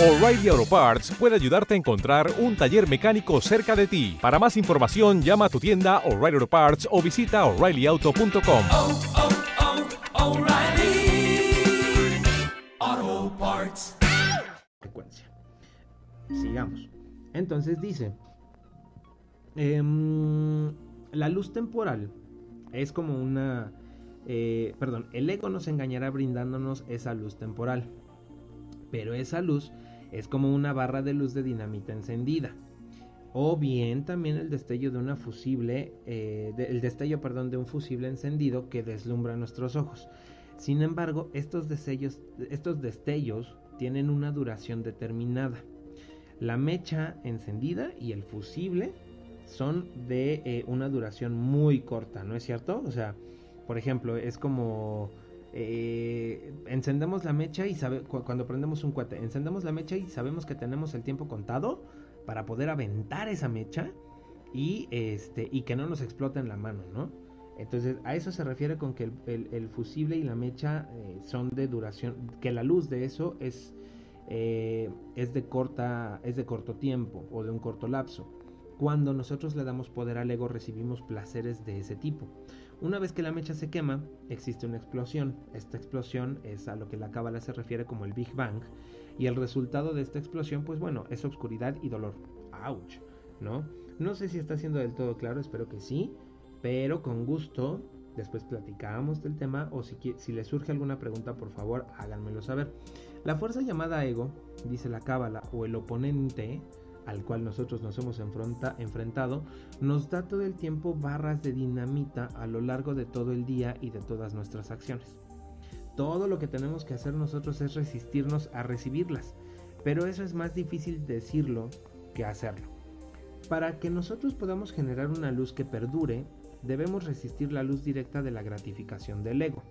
O'Reilly Auto Parts puede ayudarte a encontrar un taller mecánico cerca de ti. Para más información, llama a tu tienda O'Reilly Auto Parts o visita oreillyauto.com. Oh, oh, oh, O'Reilly Auto Parts. Secuencia. Sigamos. Entonces dice, em, la luz temporal es como una... eh, perdón, el ego nos engañará brindándonos esa luz temporal. Pero esa luz es como una barra de luz de dinamita encendida. O bien también el destello de una fusible, eh, el destello, perdón, de un fusible encendido que deslumbra nuestros ojos. Sin embargo, estos destellos, estos destellos tienen una duración determinada. La mecha encendida y el fusible son de eh, una duración muy corta, ¿no es cierto? O sea, por ejemplo, es como eh, encendemos la mecha y sabe, cu- cuando prendemos un cohete, encendemos la mecha y sabemos que tenemos el tiempo contado para poder aventar esa mecha y este y que no nos explote en la mano, ¿no? Entonces a eso se refiere con que el fusible y la mecha eh, son de duración, que la luz de eso es eh, es de corta es de corto tiempo o de un corto lapso. Cuando nosotros le damos poder al ego recibimos placeres de ese tipo. Una vez que la mecha se quema, existe una explosión. Esta explosión es a lo que la cábala se refiere como el Big Bang. Y el resultado de esta explosión, pues bueno, es obscuridad y dolor. ¡Auch! ¿No? No sé si está siendo del todo claro, espero que sí. Pero con gusto, después platicamos del tema. O si, si les surge alguna pregunta, por favor, háganmelo saber. La fuerza llamada ego, dice la cábala, o el oponente al cual nosotros nos hemos enfrenta- enfrentado, nos da todo el tiempo barras de dinamita a lo largo de todo el día y de todas nuestras acciones. Todo lo que tenemos que hacer nosotros es resistirnos a recibirlas, pero eso es más difícil decirlo que hacerlo. Para que nosotros podamos generar una luz que perdure, debemos resistir la luz directa de la gratificación del ego.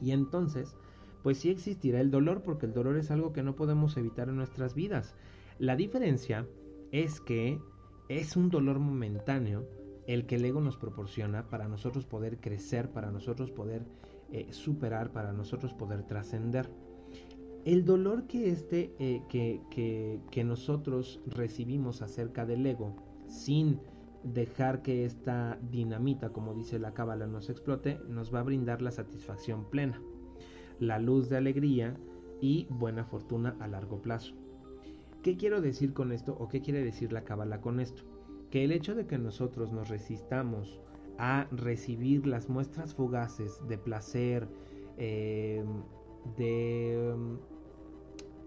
Y entonces, pues sí existirá el dolor porque el dolor es algo que no podemos evitar en nuestras vidas. La diferencia es que es un dolor momentáneo el que el ego nos proporciona para nosotros poder crecer, para nosotros poder eh, superar, para nosotros poder trascender. El dolor que, este, eh, que, que, que nosotros recibimos acerca del ego, sin dejar que esta dinamita, como dice la cábala, nos explote, nos va a brindar la satisfacción plena, la luz de alegría y buena fortuna a largo plazo. ¿Qué quiero decir con esto o qué quiere decir la cábala con esto? Que el hecho de que nosotros nos resistamos a recibir las muestras fugaces de placer, eh, de,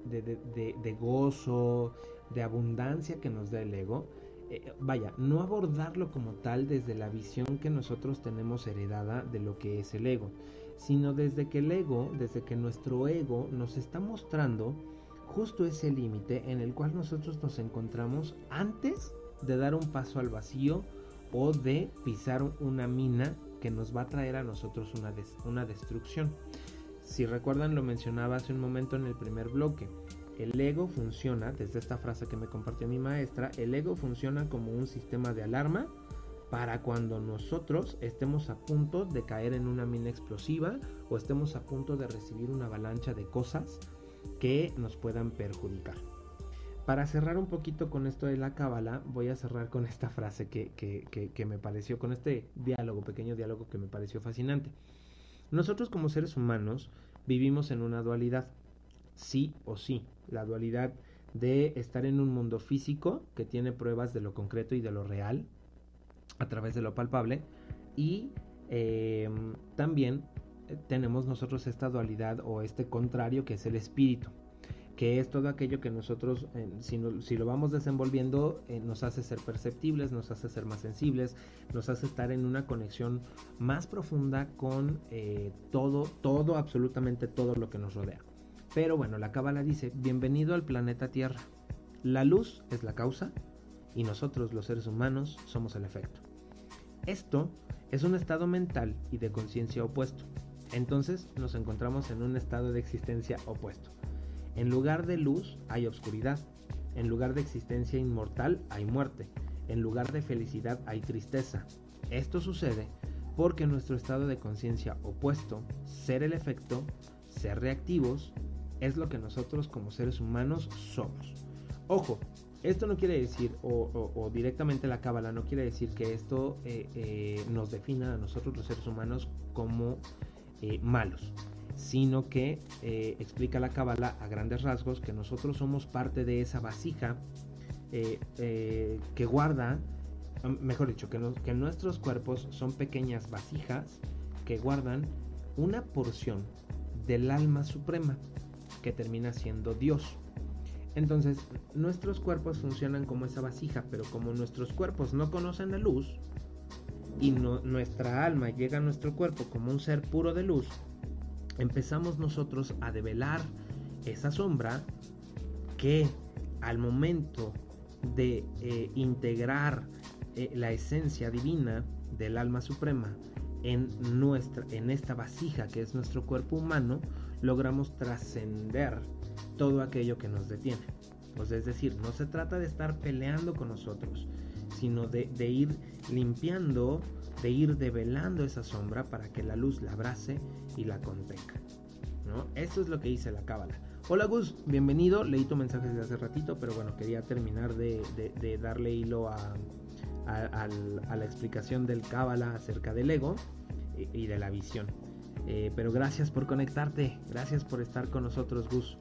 de, de- de- gozo, de abundancia que nos da el ego, eh, vaya, no abordarlo como tal desde la visión que nosotros tenemos heredada de lo que es el ego, sino desde que el ego, desde que nuestro ego nos está mostrando justo ese límite en el cual nosotros nos encontramos antes de dar un paso al vacío o de pisar una mina que nos va a traer a nosotros una, una destrucción. Si recuerdan lo mencionaba hace un momento en el primer bloque. El ego funciona, desde esta frase que me compartió mi maestra, el ego funciona como un sistema de alarma para cuando nosotros estemos a punto de caer en una mina explosiva o estemos a punto de recibir una avalancha de cosas que nos puedan perjudicar. Para cerrar un poquito con esto de la cábala, voy a cerrar con esta frase que, que, que, me pareció, con este diálogo, pequeño diálogo que me pareció fascinante. Nosotros como seres humanos vivimos en una dualidad, sí o sí, la dualidad de estar en un mundo físico que tiene pruebas de lo concreto y de lo real a través de lo palpable y eh, también tenemos nosotros esta dualidad o este contrario que es el espíritu que es todo aquello que nosotros, si, lo vamos desenvolviendo, eh, nos hace ser perceptibles, nos hace ser más sensibles, nos hace estar en una conexión más profunda con eh, todo, todo, absolutamente todo lo que nos rodea. Pero bueno, la cábala dice, bienvenido al planeta Tierra. La luz es la causa y nosotros los seres humanos somos el efecto. Esto es un estado mental y de conciencia opuesto. Entonces nos encontramos en un estado de existencia opuesto. En lugar de luz hay obscuridad. En lugar de existencia inmortal hay muerte. En lugar de felicidad hay tristeza. Esto sucede porque nuestro estado de conciencia opuesto, ser el efecto, ser reactivos, es lo que nosotros como seres humanos somos. Ojo, esto no quiere decir, o, directamente la cábala no quiere decir que esto eh, eh, nos defina a nosotros los seres humanos como eh, malos sino que eh, explica la Cábala a grandes rasgos que nosotros somos parte de esa vasija eh, que guarda, mejor dicho, que, que nuestros cuerpos son pequeñas vasijas que guardan una porción del alma suprema que termina siendo Dios. Entonces, nuestros cuerpos funcionan como esa vasija, pero como nuestros cuerpos no conocen la luz y nuestra alma llega a nuestro cuerpo como un ser puro de luz, empezamos nosotros a develar esa sombra que al momento de eh, integrar eh, la esencia divina del alma suprema en nuestra en esta vasija que es nuestro cuerpo humano logramos trascender todo aquello que nos detiene. Pues es decir no se trata de estar peleando con nosotros sino de, de ir limpiando de ir develando esa sombra para que la luz la abrace y la contenga. ¿no? Eso es lo que dice la cábala. Hola Gus, bienvenido. Leí tu mensaje desde hace ratito, pero bueno, quería terminar de, darle hilo a, la explicación del cábala acerca del ego y, de la visión. Eh, pero gracias por conectarte, gracias por estar con nosotros, Gus.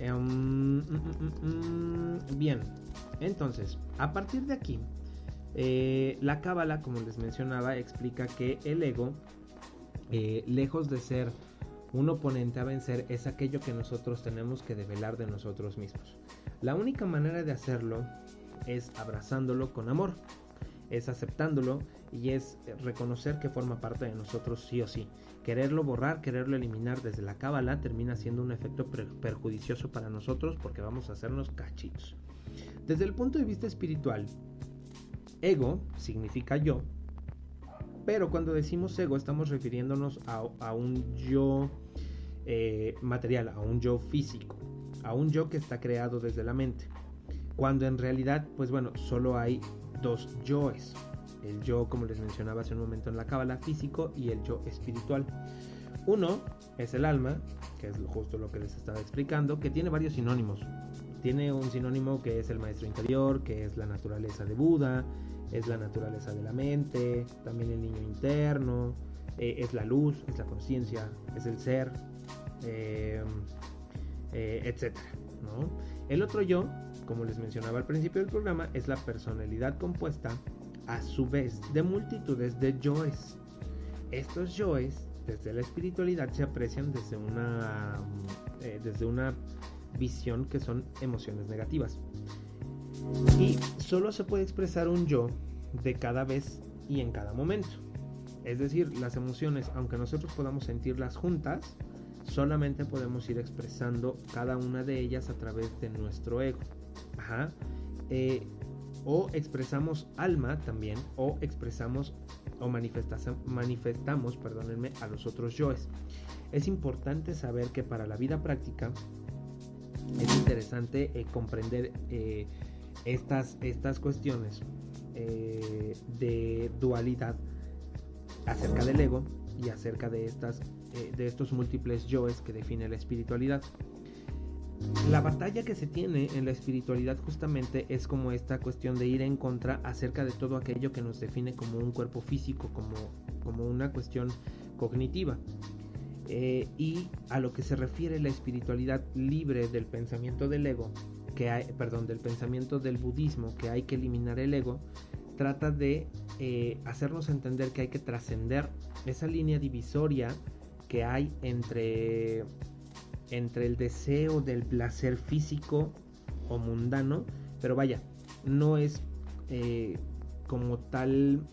Em, mm, mm, mm, bien, entonces, a partir de aquí, eh, la cábala, como les mencionaba, explica que el ego, eh, lejos de ser un oponente a vencer, es aquello que nosotros tenemos que develar de nosotros mismos. La única manera de hacerlo es abrazándolo con amor, es aceptándolo y es reconocer que forma parte de nosotros sí o sí. Quererlo borrar, quererlo eliminar desde la cábala termina siendo un efecto perjudicioso para nosotros porque vamos a hacernos cachitos. Desde el punto de vista espiritual, Ego significa yo, pero cuando decimos ego estamos refiriéndonos a, un yo eh, material, a un yo físico, a un yo que está creado desde la mente. Cuando en realidad, pues bueno, solo hay dos yoes. El yo, como les mencionaba hace un momento en la cábala, físico y el yo espiritual. Uno es el alma, que es justo lo que les estaba explicando, que tiene varios sinónimos. Tiene un sinónimo que es el maestro interior, que es la naturaleza de Buda, es la naturaleza de la mente, también el niño interno, eh, es la luz, es la conciencia, es el ser, eh, eh, etc. El otro yo, como les mencionaba al principio del programa, es la personalidad compuesta a su vez de multitudes de yoes. Estos yoes, desde la espiritualidad, se aprecian desde una, desde una visión que son emociones negativas. Y solo se puede expresar un yo de cada vez y en cada momento. Es decir, las emociones, aunque nosotros podamos sentirlas juntas, solamente podemos ir expresando cada una de ellas a través de nuestro ego. Ajá. Eh, o expresamos alma también, o expresamos o manifestamos, a los otros yoes. Es importante saber que para la vida práctica es interesante eh, comprender eh, estas, estas cuestiones eh, de dualidad acerca del ego y acerca de, estas, de estos múltiples yoes que define la espiritualidad. La batalla que se tiene en la espiritualidad justamente es como esta cuestión de ir en contra acerca de todo aquello que nos define como un cuerpo físico, como, como una cuestión cognitiva. Eh, y a lo que se refiere la espiritualidad libre del pensamiento del ego, que hay, perdón, del pensamiento del budismo, que hay que eliminar el ego, trata de eh, hacernos entender que hay que trascender esa línea divisoria que hay entre, entre el deseo del placer físico o mundano, pero vaya, no es eh, como tal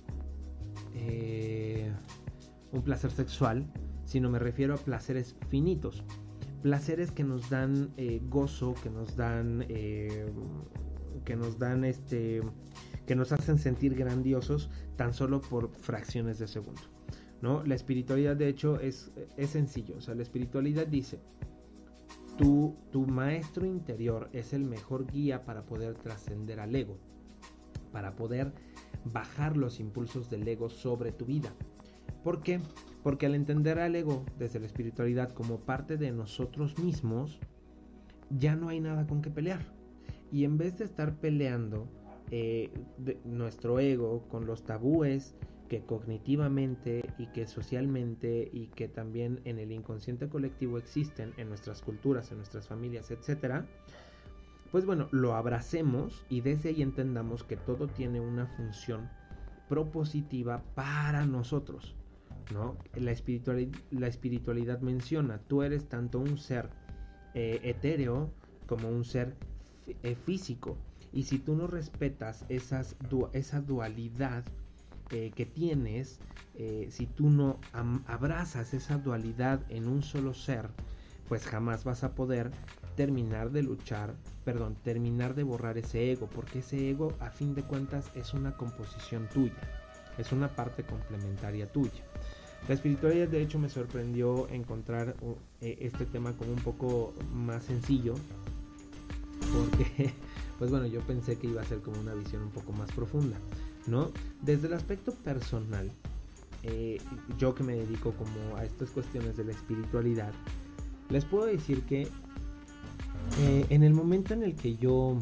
un placer sexual, sino me refiero a placeres finitos. Placeres que nos dan eh, gozo, que nos dan. Eh, que nos dan este. que nos hacen sentir grandiosos tan solo por fracciones de segundo. ¿no? La espiritualidad, de hecho, es, es sencillo. O sea, la espiritualidad dice. Tu, maestro interior es el mejor guía para poder trascender al ego. Para poder bajar los impulsos del ego sobre tu vida. ¿Por qué? Porque al entender al ego desde la espiritualidad como parte de nosotros mismos, ya no hay nada con que pelear. Y en vez de estar peleando eh, nuestro ego con los tabúes que cognitivamente y que socialmente y que también en el inconsciente colectivo existen en nuestras culturas, en nuestras familias, etc., pues bueno, lo abracemos y desde ahí entendamos que todo tiene una función propositiva para nosotros. La espiritualidad, la espiritualidad menciona, tú eres tanto un ser eh, etéreo como un ser eh, físico. Y si tú no respetas esa dualidad eh, que tienes, si tú no abrazas esa dualidad en un solo ser, pues jamás vas a poder terminar de luchar, perdón, terminar de borrar ese ego, porque ese ego a fin de cuentas es una composición tuya, es una parte complementaria tuya. La espiritualidad de hecho me sorprendió encontrar eh, este tema como un poco más sencillo. Porque, pues bueno, yo pensé que iba a ser como una visión un poco más profunda, ¿no? Desde el aspecto personal, eh, yo que me dedico como a estas cuestiones de la espiritualidad, les puedo decir que eh, en el momento en el que yo,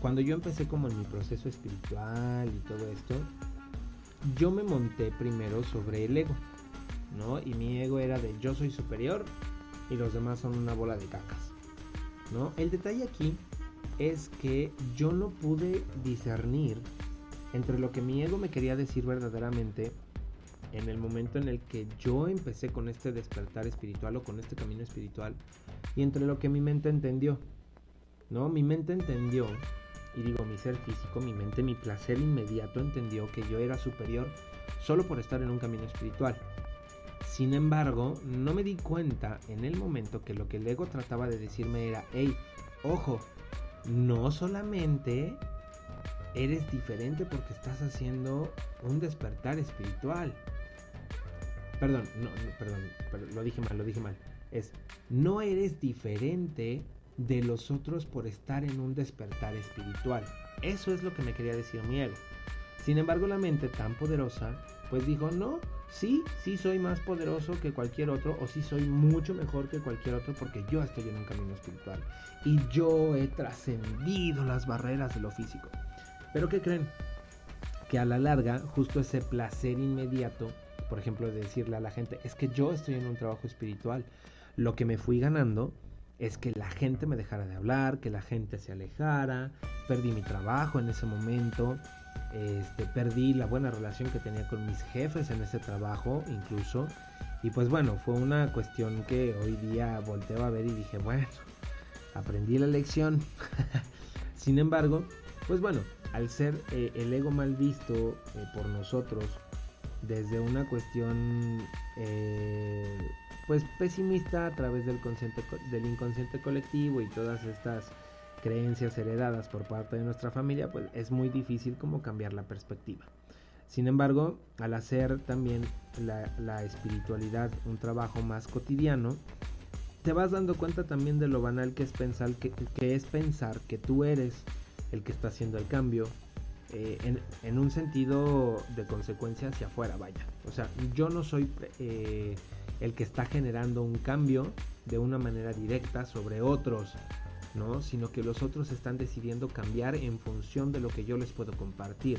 cuando yo empecé como en mi proceso espiritual y todo esto, yo me monté primero sobre el ego, ¿no? Y mi ego era de yo soy superior y los demás son una bola de cacas, ¿no? El detalle aquí es que yo no pude discernir entre lo que mi ego me quería decir verdaderamente en el momento en el que yo empecé con este despertar espiritual o con este camino espiritual y entre lo que mi mente entendió. ¿No? Mi mente entendió y digo mi ser físico, mi mente, mi placer inmediato entendió que yo era superior solo por estar en un camino espiritual. Sin embargo, no me di cuenta en el momento que lo que el ego trataba de decirme era, hey, ojo, no solamente eres diferente porque estás haciendo un despertar espiritual. Perdón, no, perdón, perdón, lo dije mal, lo dije mal. Es, no eres diferente de los otros por estar en un despertar espiritual. Eso es lo que me quería decir mi ego. Sin embargo, la mente tan poderosa, pues dijo, no, sí, sí soy más poderoso que cualquier otro, o sí soy mucho mejor que cualquier otro porque yo estoy en un camino espiritual. Y yo he trascendido las barreras de lo físico. Pero ¿qué creen? Que a la larga, justo ese placer inmediato, por ejemplo, de decirle a la gente, es que yo estoy en un trabajo espiritual, lo que me fui ganando es que la gente me dejara de hablar, que la gente se alejara, perdí mi trabajo en ese momento, este, perdí la buena relación que tenía con mis jefes en ese trabajo incluso. Y pues bueno, fue una cuestión que hoy día volteo a ver y dije, bueno, aprendí la lección. Sin embargo, pues bueno, al ser eh, el ego mal visto eh, por nosotros desde una cuestión eh, pues pesimista a través del, del inconsciente colectivo y todas estas creencias heredadas por parte de nuestra familia, pues es muy difícil como cambiar la perspectiva. Sin embargo, al hacer también la, espiritualidad un trabajo más cotidiano, te vas dando cuenta también de lo banal que es pensar que, es pensar que tú eres el que está haciendo el cambio, eh, en, en, un sentido de consecuencia hacia afuera, vaya. O sea, yo no soy eh, el que está generando un cambio de una manera directa sobre otros, ¿no? Sino que los otros están decidiendo cambiar en función de lo que yo les puedo compartir.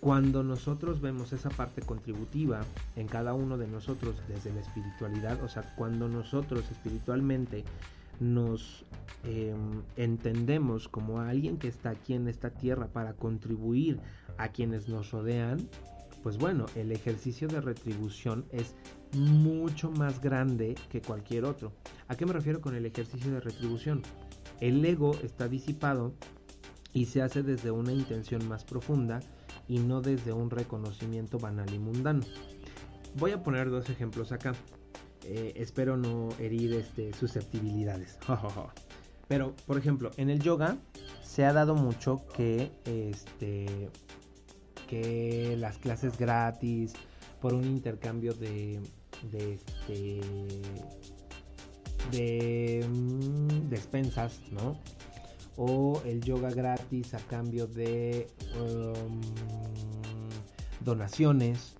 Cuando nosotros vemos esa parte contributiva en cada uno de nosotros desde la espiritualidad, o sea, cuando nosotros espiritualmente nos eh, entendemos como alguien que está aquí en esta tierra para contribuir a quienes nos rodean, pues bueno, el ejercicio de retribución es mucho más grande que cualquier otro. ¿A qué me refiero con el ejercicio de retribución? El ego está disipado y se hace desde una intención más profunda y no desde un reconocimiento banal y mundano. Voy a poner dos ejemplos acá. Eh, espero no herir este, susceptibilidades. Pero, por ejemplo, en el yoga se ha dado mucho que, este, las clases gratis por un intercambio de, de, este, mm, despensas, ¿no? o el yoga gratis a cambio de um, donaciones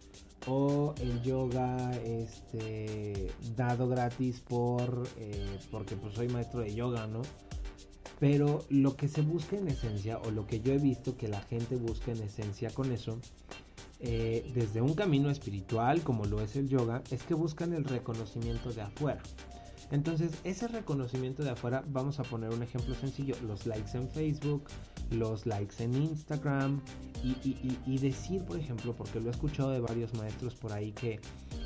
o el yoga este dado gratis por eh, porque pues soy maestro de yoga no pero lo que se busca en esencia o lo que yo he visto que la gente busca en esencia con eso eh, desde un camino espiritual como lo es el yoga es que buscan el reconocimiento de afuera. Entonces, ese reconocimiento de afuera, vamos a poner un ejemplo sencillo, los likes en Facebook, los likes en Instagram y, decir, por ejemplo, porque lo he escuchado de varios maestros por ahí, que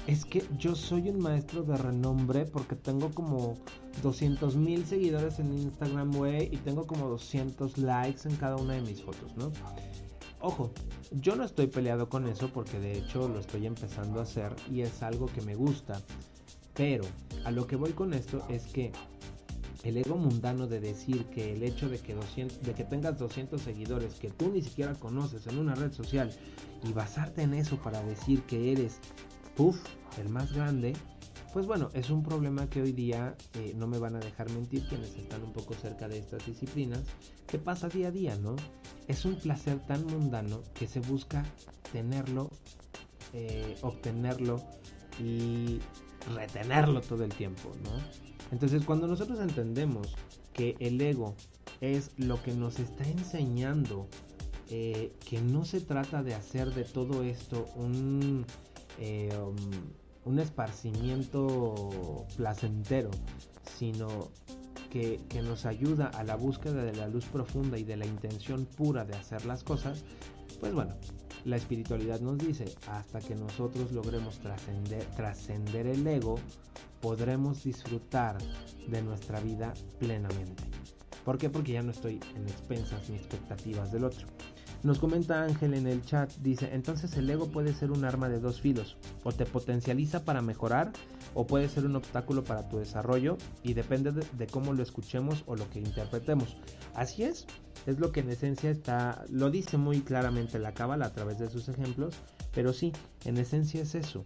es que yo soy un maestro de renombre porque tengo como 200 mil seguidores en Instagram, güey, y tengo como 200 likes en cada una de mis fotos, ¿no? Ojo, yo no estoy peleado con eso porque de hecho lo estoy empezando a hacer y es algo que me gusta. Pero a lo que voy con esto es que el ego mundano de decir que el hecho de que, 200, de que tengas 200 seguidores que tú ni siquiera conoces en una red social y basarte en eso para decir que eres, puff, el más grande, pues bueno, es un problema que hoy día eh, no me van a dejar mentir quienes están un poco cerca de estas disciplinas, que pasa día a día, ¿no? Es un placer tan mundano que se busca tenerlo, eh, obtenerlo y retenerlo todo el tiempo, ¿no? Entonces cuando nosotros entendemos que el ego es lo que nos está enseñando eh, que no se trata de hacer de todo esto un, eh, um, un esparcimiento placentero, sino que, que, nos ayuda a la búsqueda de la luz profunda y de la intención pura de hacer las cosas, pues bueno, la espiritualidad nos dice, hasta que nosotros logremos trascender, el ego, podremos disfrutar de nuestra vida plenamente. ¿Por qué? Porque ya no estoy en expensas ni expectativas del otro. Nos comenta Ángel en el chat, dice, entonces el ego puede ser un arma de dos filos, o te potencializa para mejorar, o puede ser un obstáculo para tu desarrollo, y depende de cómo lo escuchemos o lo que interpretemos. Así es, es lo que en esencia está, lo dice muy claramente la cábala a través de sus ejemplos, pero sí, en esencia es eso.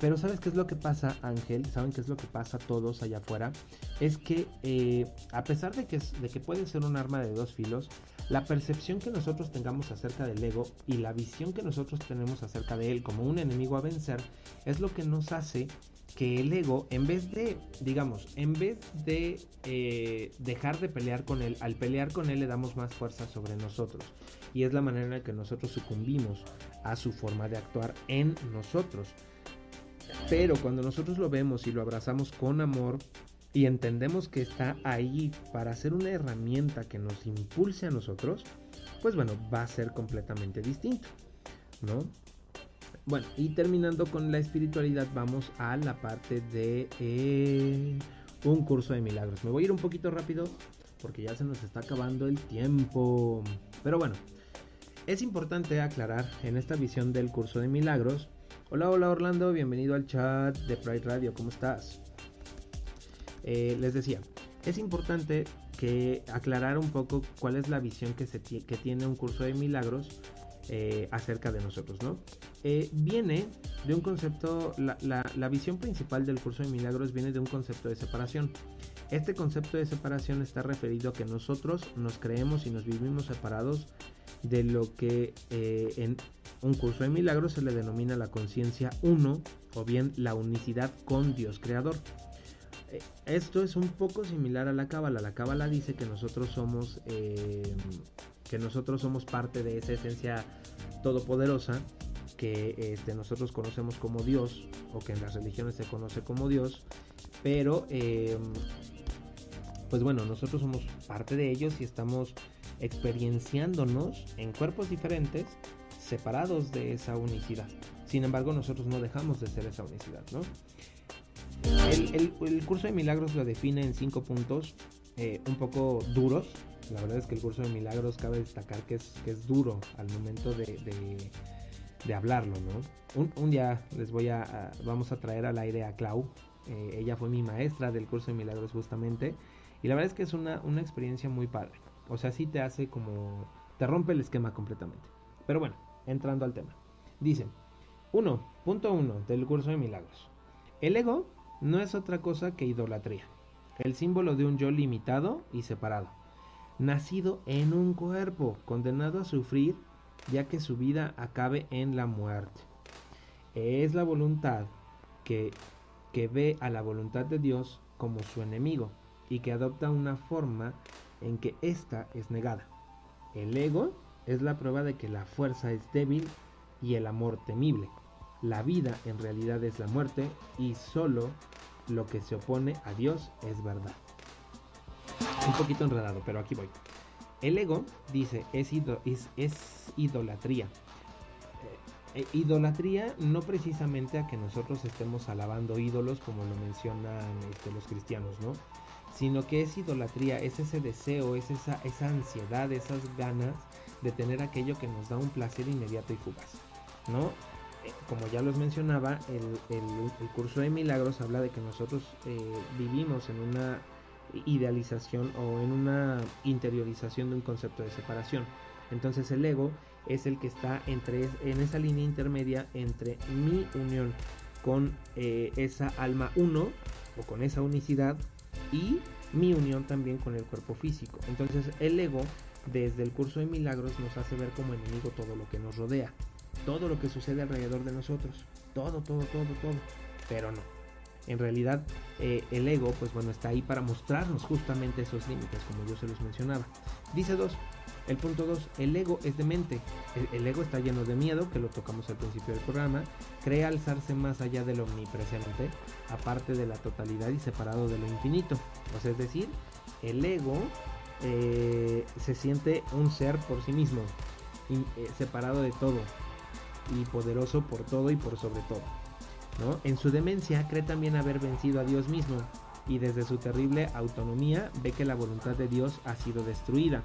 Pero ¿sabes qué es lo que pasa, Ángel? ¿Saben qué es lo que pasa a todos allá afuera? Es que eh, a pesar de que, de que puede ser un arma de dos filos, la percepción que nosotros tengamos acerca del ego y la visión que nosotros tenemos acerca de él como un enemigo a vencer es lo que nos hace que el ego, en vez de, digamos, en vez de eh, dejar de pelear con él, al pelear con él le damos más fuerza sobre nosotros. Y es la manera en la que nosotros sucumbimos a su forma de actuar en nosotros. Pero cuando nosotros lo vemos y lo abrazamos con amor y entendemos que está ahí para ser una herramienta que nos impulse a nosotros, pues bueno, va a ser completamente distinto, ¿no? Bueno, y terminando con la espiritualidad, vamos a la parte de eh, un curso de milagros. Me voy a ir un poquito rápido porque ya se nos está acabando el tiempo. Pero bueno, es importante aclarar en esta visión del curso de milagros. Hola, hola Orlando, bienvenido al chat de Pride Radio, ¿cómo estás? Eh, les decía, es importante que aclarar un poco cuál es la visión que, se que tiene un curso de milagros eh, acerca de nosotros, ¿no? Eh, viene de un concepto, la, visión principal del curso de milagros viene de un concepto de separación. Este concepto de separación está referido a que nosotros nos creemos y nos vivimos separados de lo que eh, en un curso de milagros se le denomina la conciencia uno o bien la unicidad con Dios creador. Eh, Esto es un poco similar a la cábala. La cábala dice que nosotros somos eh, que nosotros somos parte de esa esencia todopoderosa que este, nosotros conocemos como Dios o que en las religiones se conoce como Dios, pero pues bueno, nosotros somos parte de ellos y estamos experienciándonos en cuerpos diferentes, separados de esa unicidad. Sin embargo, nosotros no dejamos de ser esa unicidad, ¿no? El, curso de milagros lo define en cinco puntos, eh, un poco duros. La verdad es que el curso de milagros cabe destacar que es, duro al momento de, de- hablarlo, ¿no? Un, día les voy a, a- vamos a traer al aire a Clau. eh, ella fue mi maestra del curso de milagros justamente. Y la verdad es que es una, una experiencia muy padre. O sea, sí te hace como... Te rompe el esquema completamente. Pero bueno, entrando al tema. Dice, 1. Punto 1 del curso de milagros. El ego no es otra cosa que idolatría. El símbolo de un yo limitado y separado. Nacido en un cuerpo, condenado a sufrir ya que su vida acabe en la muerte. Es la voluntad que, que ve a la voluntad de Dios como su enemigo y que adopta una forma en que ésta es negada. El ego es la prueba de que la fuerza es débil y el amor temible. La vida en realidad es la muerte y solo lo que se opone a Dios es verdad. Un poquito enredado, pero aquí voy. El ego, dice, es, es- es idolatría. Eh, eh, idolatría no precisamente a que nosotros estemos alabando ídolos como lo mencionan este, los cristianos, ¿no? Sino que es idolatría, es ese deseo, es esa, esa ansiedad, esas ganas de tener aquello que nos da un placer inmediato y fugaz, ¿no? Eh, Como ya los mencionaba, el, el- curso de milagros habla de que nosotros eh, vivimos en una idealización o en una interiorización de un concepto de separación. Entonces el ego es el que está entre en esa línea intermedia entre mi unión con eh, esa alma uno o con esa unicidad y mi unión también con el cuerpo físico. Entonces el ego desde el curso de milagros nos hace ver como enemigo todo lo que nos rodea, todo lo que sucede alrededor de nosotros, todo, todo, todo, todo, pero no. En realidad eh, el ego pues bueno está ahí para mostrarnos justamente esos límites como yo se los mencionaba. Dice 2, el punto 2, el ego es demente. El, el ego está lleno de miedo, que lo tocamos al principio del programa, cree alzarse más allá del omnipresente, aparte de la totalidad y separado de lo infinito. O sea, es decir, el ego eh, se siente un ser por sí mismo, eh, separado de todo y poderoso por todo y por sobre todo. ¿no? En su demencia cree también haber vencido a Dios mismo y desde su terrible autonomía ve que la voluntad de Dios ha sido destruida.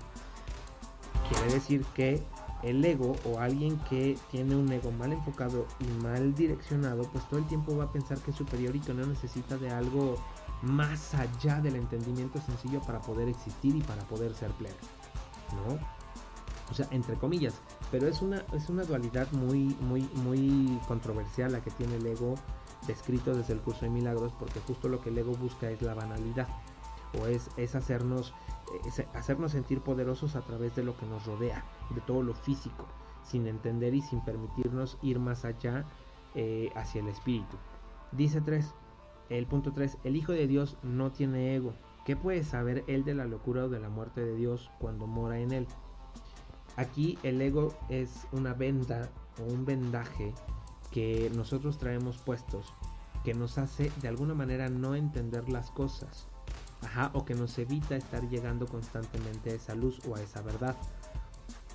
Quiere decir que el ego o alguien que tiene un ego mal enfocado y mal direccionado, pues todo el tiempo va a pensar que es superior y que no necesita de algo más allá del entendimiento sencillo para poder existir y para poder ser pleno. ¿No? O sea, entre comillas, pero es una, es una dualidad muy, muy, muy controversial la que tiene el ego descrito desde el curso de milagros, porque justo lo que el ego busca es la banalidad, o es, es hacernos, hacernos sentir poderosos a través de lo que nos rodea, de todo lo físico, sin entender y sin permitirnos ir más allá eh, hacia el espíritu. Dice 3, el punto 3, el Hijo de Dios no tiene ego. ¿Qué puede saber él de la locura o de la muerte de Dios cuando mora en él? Aquí el ego es una venda o un vendaje que nosotros traemos puestos que nos hace de alguna manera no entender las cosas. Ajá, o que nos evita estar llegando constantemente a esa luz o a esa verdad.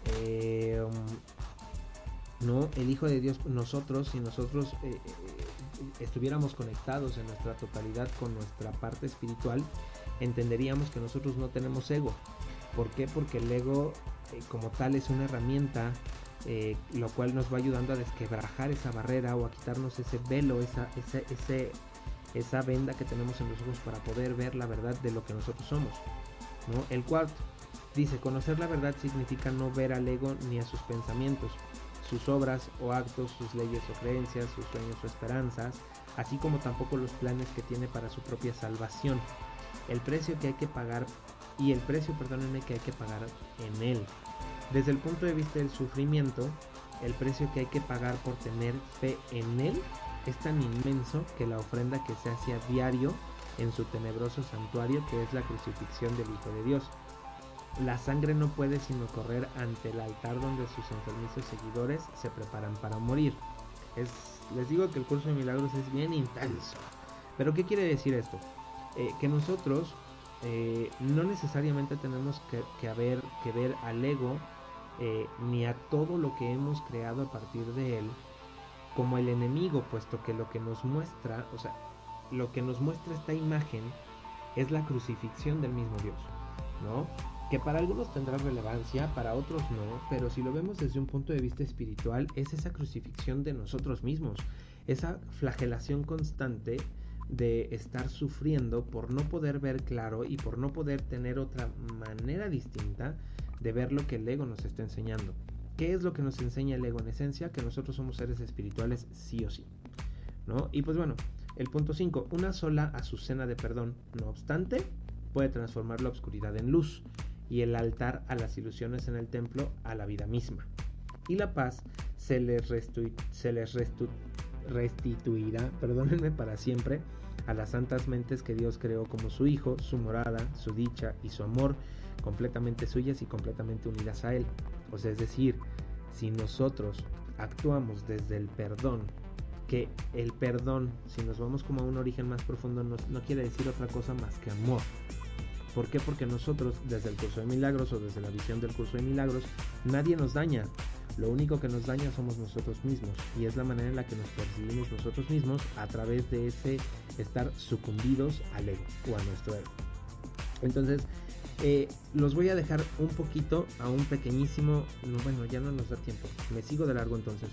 Eh, um, no, el Hijo de Dios, nosotros, si nosotros eh, eh, estuviéramos conectados en nuestra totalidad con nuestra parte espiritual, entenderíamos que nosotros no tenemos ego. ¿Por qué? Porque el ego eh, como tal es una herramienta eh, lo cual nos va ayudando a desquebrajar esa barrera o a quitarnos ese velo, esa, ese, ese, esa venda que tenemos en los ojos para poder ver la verdad de lo que nosotros somos. ¿no? El cuarto dice, conocer la verdad significa no ver al ego ni a sus pensamientos, sus obras o actos, sus leyes o creencias, sus sueños o esperanzas, así como tampoco los planes que tiene para su propia salvación. el precio que hay que pagar y el precio, perdónenme, que hay que pagar en él. Desde el punto de vista del sufrimiento, el precio que hay que pagar por tener fe en él es tan inmenso que la ofrenda que se hace a diario en su tenebroso santuario que es la crucifixión del Hijo de Dios. La sangre no puede sino correr ante el altar donde sus enfermizos seguidores se preparan para morir. Es, les digo que el curso de milagros es bien intenso. Pero ¿qué quiere decir esto? Eh, que nosotros eh, no necesariamente tenemos que, que, haber, que ver al ego eh, ni a todo lo que hemos creado a partir de él como el enemigo, puesto que lo que nos muestra, o sea, lo que nos muestra esta imagen es la crucifixión del mismo Dios, ¿no? Que para algunos tendrá relevancia, para otros no, pero si lo vemos desde un punto de vista espiritual, es esa crucifixión de nosotros mismos, esa flagelación constante de estar sufriendo por no poder ver claro y por no poder tener otra manera distinta de ver lo que el ego nos está enseñando. ¿Qué es lo que nos enseña el ego en esencia? Que nosotros somos seres espirituales sí o sí. ¿No? Y pues bueno, el punto 5, una sola azucena de perdón, no obstante, puede transformar la oscuridad en luz y el altar a las ilusiones en el templo a la vida misma. Y la paz se les, se les restituirá, perdónenme, para siempre a las santas mentes que Dios creó como su Hijo, su morada, su dicha y su amor, completamente suyas y completamente unidas a Él. O sea, es decir, si nosotros actuamos desde el perdón, que el perdón, si nos vamos como a un origen más profundo, no, no quiere decir otra cosa más que amor. ¿Por qué? Porque nosotros, desde el curso de milagros o desde la visión del curso de milagros, nadie nos daña. Lo único que nos daña somos nosotros mismos y es la manera en la que nos percibimos nosotros mismos a través de ese estar sucumbidos al ego o a nuestro ego. Entonces, eh, los voy a dejar un poquito a un pequeñísimo, no, bueno, ya no nos da tiempo, me sigo de largo entonces.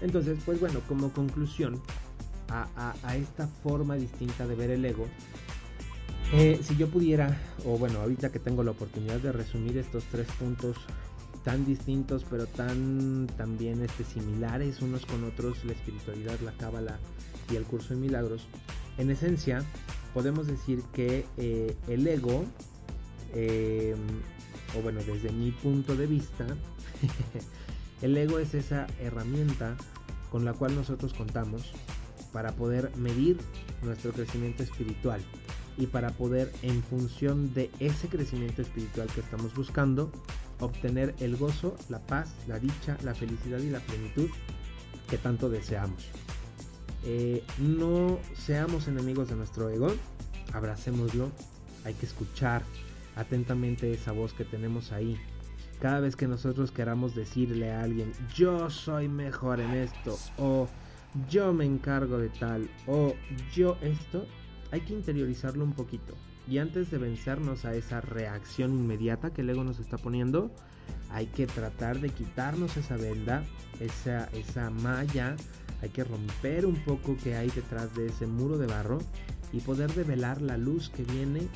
Entonces, pues bueno, como conclusión a esta forma distinta de ver el ego, eh, si yo pudiera, o bueno, ahorita que tengo la oportunidad de resumir estos tres puntos tan distintos pero tan también este, similares unos con otros, la espiritualidad, la cábala y el curso de milagros, en esencia podemos decir que eh, el ego, eh, o bueno, desde mi punto de vista, el ego es esa herramienta con la cual nosotros contamos para poder medir nuestro crecimiento espiritual y para poder en función de ese crecimiento espiritual que estamos buscando obtener el gozo, la paz, la dicha, la felicidad y la plenitud que tanto deseamos. Eh, no seamos enemigos de nuestro ego, abracémoslo, hay que escuchar atentamente esa voz que tenemos ahí. Cada vez que nosotros queramos decirle a alguien, yo soy mejor en esto, o yo me encargo de tal, o yo esto, hay que interiorizarlo un poquito. Y antes de vencernos a esa reacción inmediata que el ego nos está poniendo, hay que tratar de quitarnos esa venda, esa, esa malla, hay que romper un poco que hay detrás de ese muro de barro y poder develar la luz que viene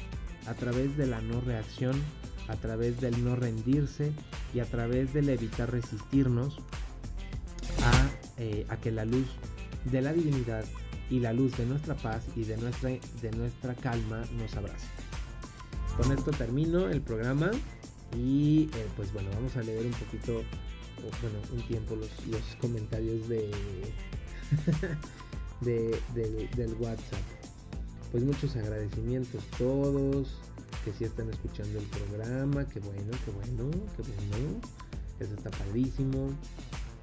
a través de la no reacción, a través del no rendirse y a través del evitar resistirnos a, eh, a que la luz de la divinidad y la luz de nuestra paz y de nuestra, de nuestra calma nos abrace. Con esto termino el programa y eh, pues bueno, vamos a leer un poquito, bueno, un tiempo los, los comentarios de, de, del WhatsApp. Pues muchos agradecimientos todos, que sí están escuchando el programa, que bueno, que bueno, que bueno, eso está padrísimo.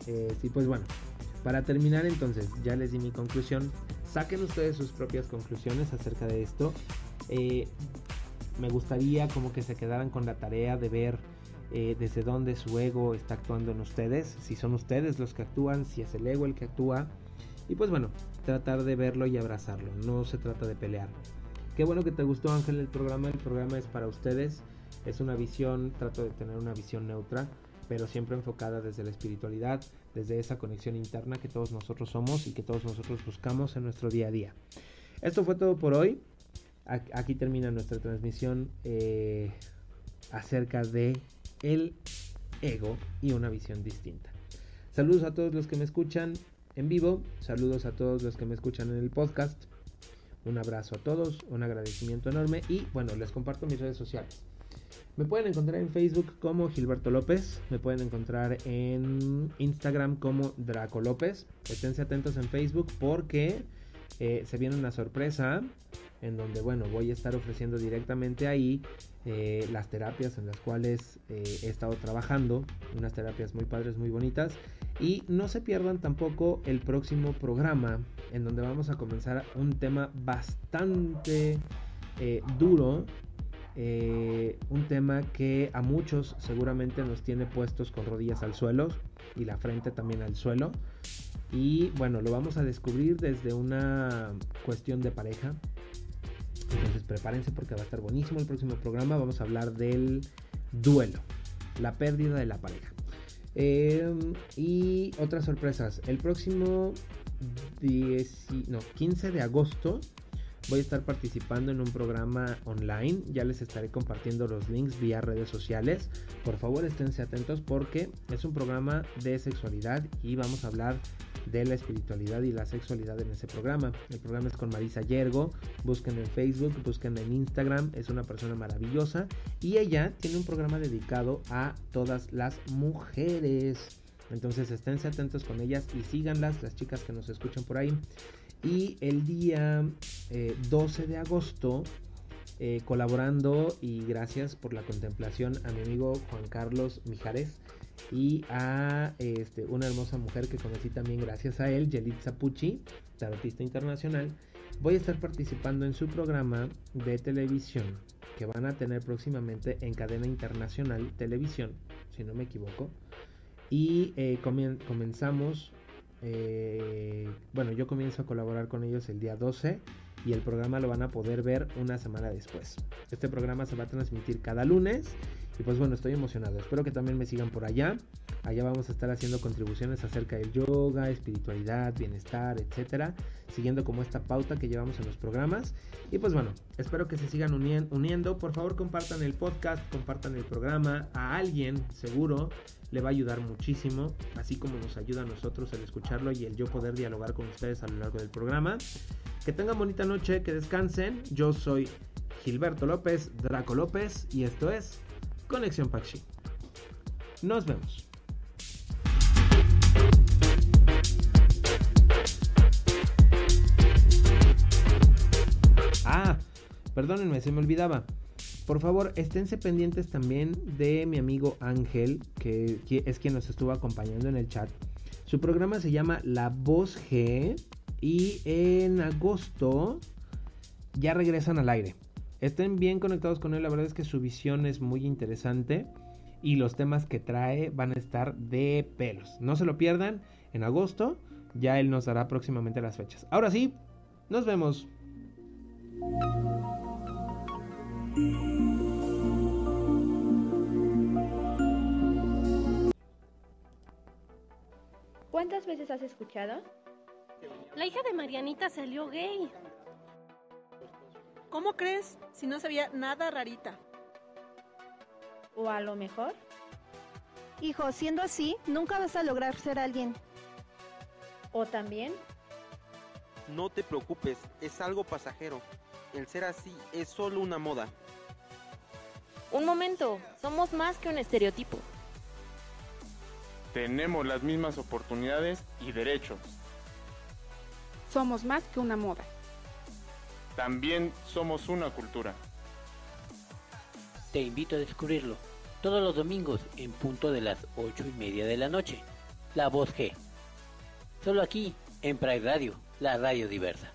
Eh, pues bueno, para terminar entonces, ya les di mi conclusión. Saquen ustedes sus propias conclusiones acerca de esto. Eh, me gustaría como que se quedaran con la tarea de ver eh, desde dónde su ego está actuando en ustedes, si son ustedes los que actúan, si es el ego el que actúa. Y pues bueno, tratar de verlo y abrazarlo, no se trata de pelear. Qué bueno que te gustó Ángel el programa, el programa es para ustedes, es una visión, trato de tener una visión neutra, pero siempre enfocada desde la espiritualidad, desde esa conexión interna que todos nosotros somos y que todos nosotros buscamos en nuestro día a día. Esto fue todo por hoy. Aquí termina nuestra transmisión eh, acerca de el ego y una visión distinta. Saludos a todos los que me escuchan en vivo, saludos a todos los que me escuchan en el podcast. Un abrazo a todos, un agradecimiento enorme y bueno, les comparto mis redes sociales. Me pueden encontrar en Facebook como Gilberto López, me pueden encontrar en Instagram como Draco López. Esténse atentos en Facebook porque eh, se viene una sorpresa en donde bueno voy a estar ofreciendo directamente ahí eh, las terapias en las cuales eh, he estado trabajando, unas terapias muy padres, muy bonitas. Y no se pierdan tampoco el próximo programa en donde vamos a comenzar un tema bastante eh, duro. un tema que a muchos seguramente nos tiene puestos con rodillas al suelo y la frente también al suelo. Y bueno, lo vamos a descubrir desde una cuestión de pareja, entonces prepárense porque va a estar buenísimo el próximo programa. Vamos a hablar del duelo, la pérdida de la pareja. Em, y otras sorpresas. El próximo 15 de agosto voy a estar participando en un programa online. Ya les estaré compartiendo los links vía redes sociales. Por favor, esténse atentos porque es un programa de sexualidad y vamos a hablar de la espiritualidad y la sexualidad en ese programa. El programa es con Marisa Yergo, busquen en Facebook, busquen en Instagram, es una persona maravillosa y ella tiene un programa dedicado a todas las mujeres. Entonces esténse atentos con ellas y síganlas, las chicas que nos escuchan por ahí. Y el día 12 eh, de agosto, eh, colaborando y gracias por la contemplación a mi amigo Juan Carlos Mijares y a este, una hermosa mujer que conocí también gracias a él, Yelitza Pucci, tarotista internacional. Voy a estar participando en su programa de televisión que van a tener próximamente en cadena internacional televisión, si no me equivoco. Y eh, comenzamos, eh, bueno, yo comienzo a colaborar con ellos el día 12 y el programa lo van a poder ver una semana después. Este programa se va a transmitir cada lunes y pues bueno, estoy emocionado. Espero que también me sigan por allá. Allá vamos a estar haciendo contribuciones acerca del yoga, espiritualidad, bienestar, etcétera, siguiendo como esta pauta que llevamos en los programas. Y pues bueno, espero que se sigan uniendo. Por favor, compartan el podcast, compartan el programa a alguien, seguro le va a ayudar muchísimo, así como nos ayuda a nosotros el escucharlo y el yo poder dialogar con ustedes a lo largo del programa. Que tengan bonita noche, que descansen. Yo soy Gilberto López, Draco López, y esto es Conexión Paxi. Nos vemos. Ah, perdónenme, se me olvidaba. Por favor, esténse pendientes también de mi amigo Ángel, que, es quien nos estuvo acompañando en el chat. Su programa se llama La Voz G y en agosto ya regresan al aire. Estén bien conectados con él, la verdad es que su visión es muy interesante y los temas que trae van a estar de pelos. No se lo pierdan, en agosto ya él nos dará próximamente las fechas. Ahora sí, nos vemos. ¿Cuántas veces has escuchado? La hija de Marianita salió gay. ¿Cómo crees si no sabía nada rarita? ¿O a lo mejor? Hijo, siendo así, nunca vas a lograr ser alguien. ¿O también? No te preocupes, es algo pasajero. El ser así es solo una moda. Un momento, somos más que un estereotipo. Tenemos las mismas oportunidades y derechos. Somos más que una moda. También somos una cultura. Te invito a descubrirlo todos los domingos en punto de las ocho y media de la noche. La Voz G. Solo aquí, en Pride Radio, la radio diversa.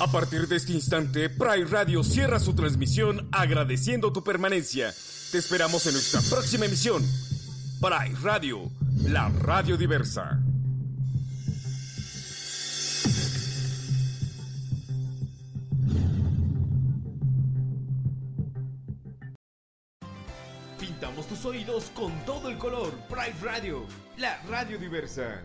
A partir de este instante, Pride Radio cierra su transmisión agradeciendo tu permanencia. Te esperamos en nuestra próxima emisión. Pride Radio, la radio diversa. Pintamos tus oídos con todo el color. Pride Radio, la radio diversa.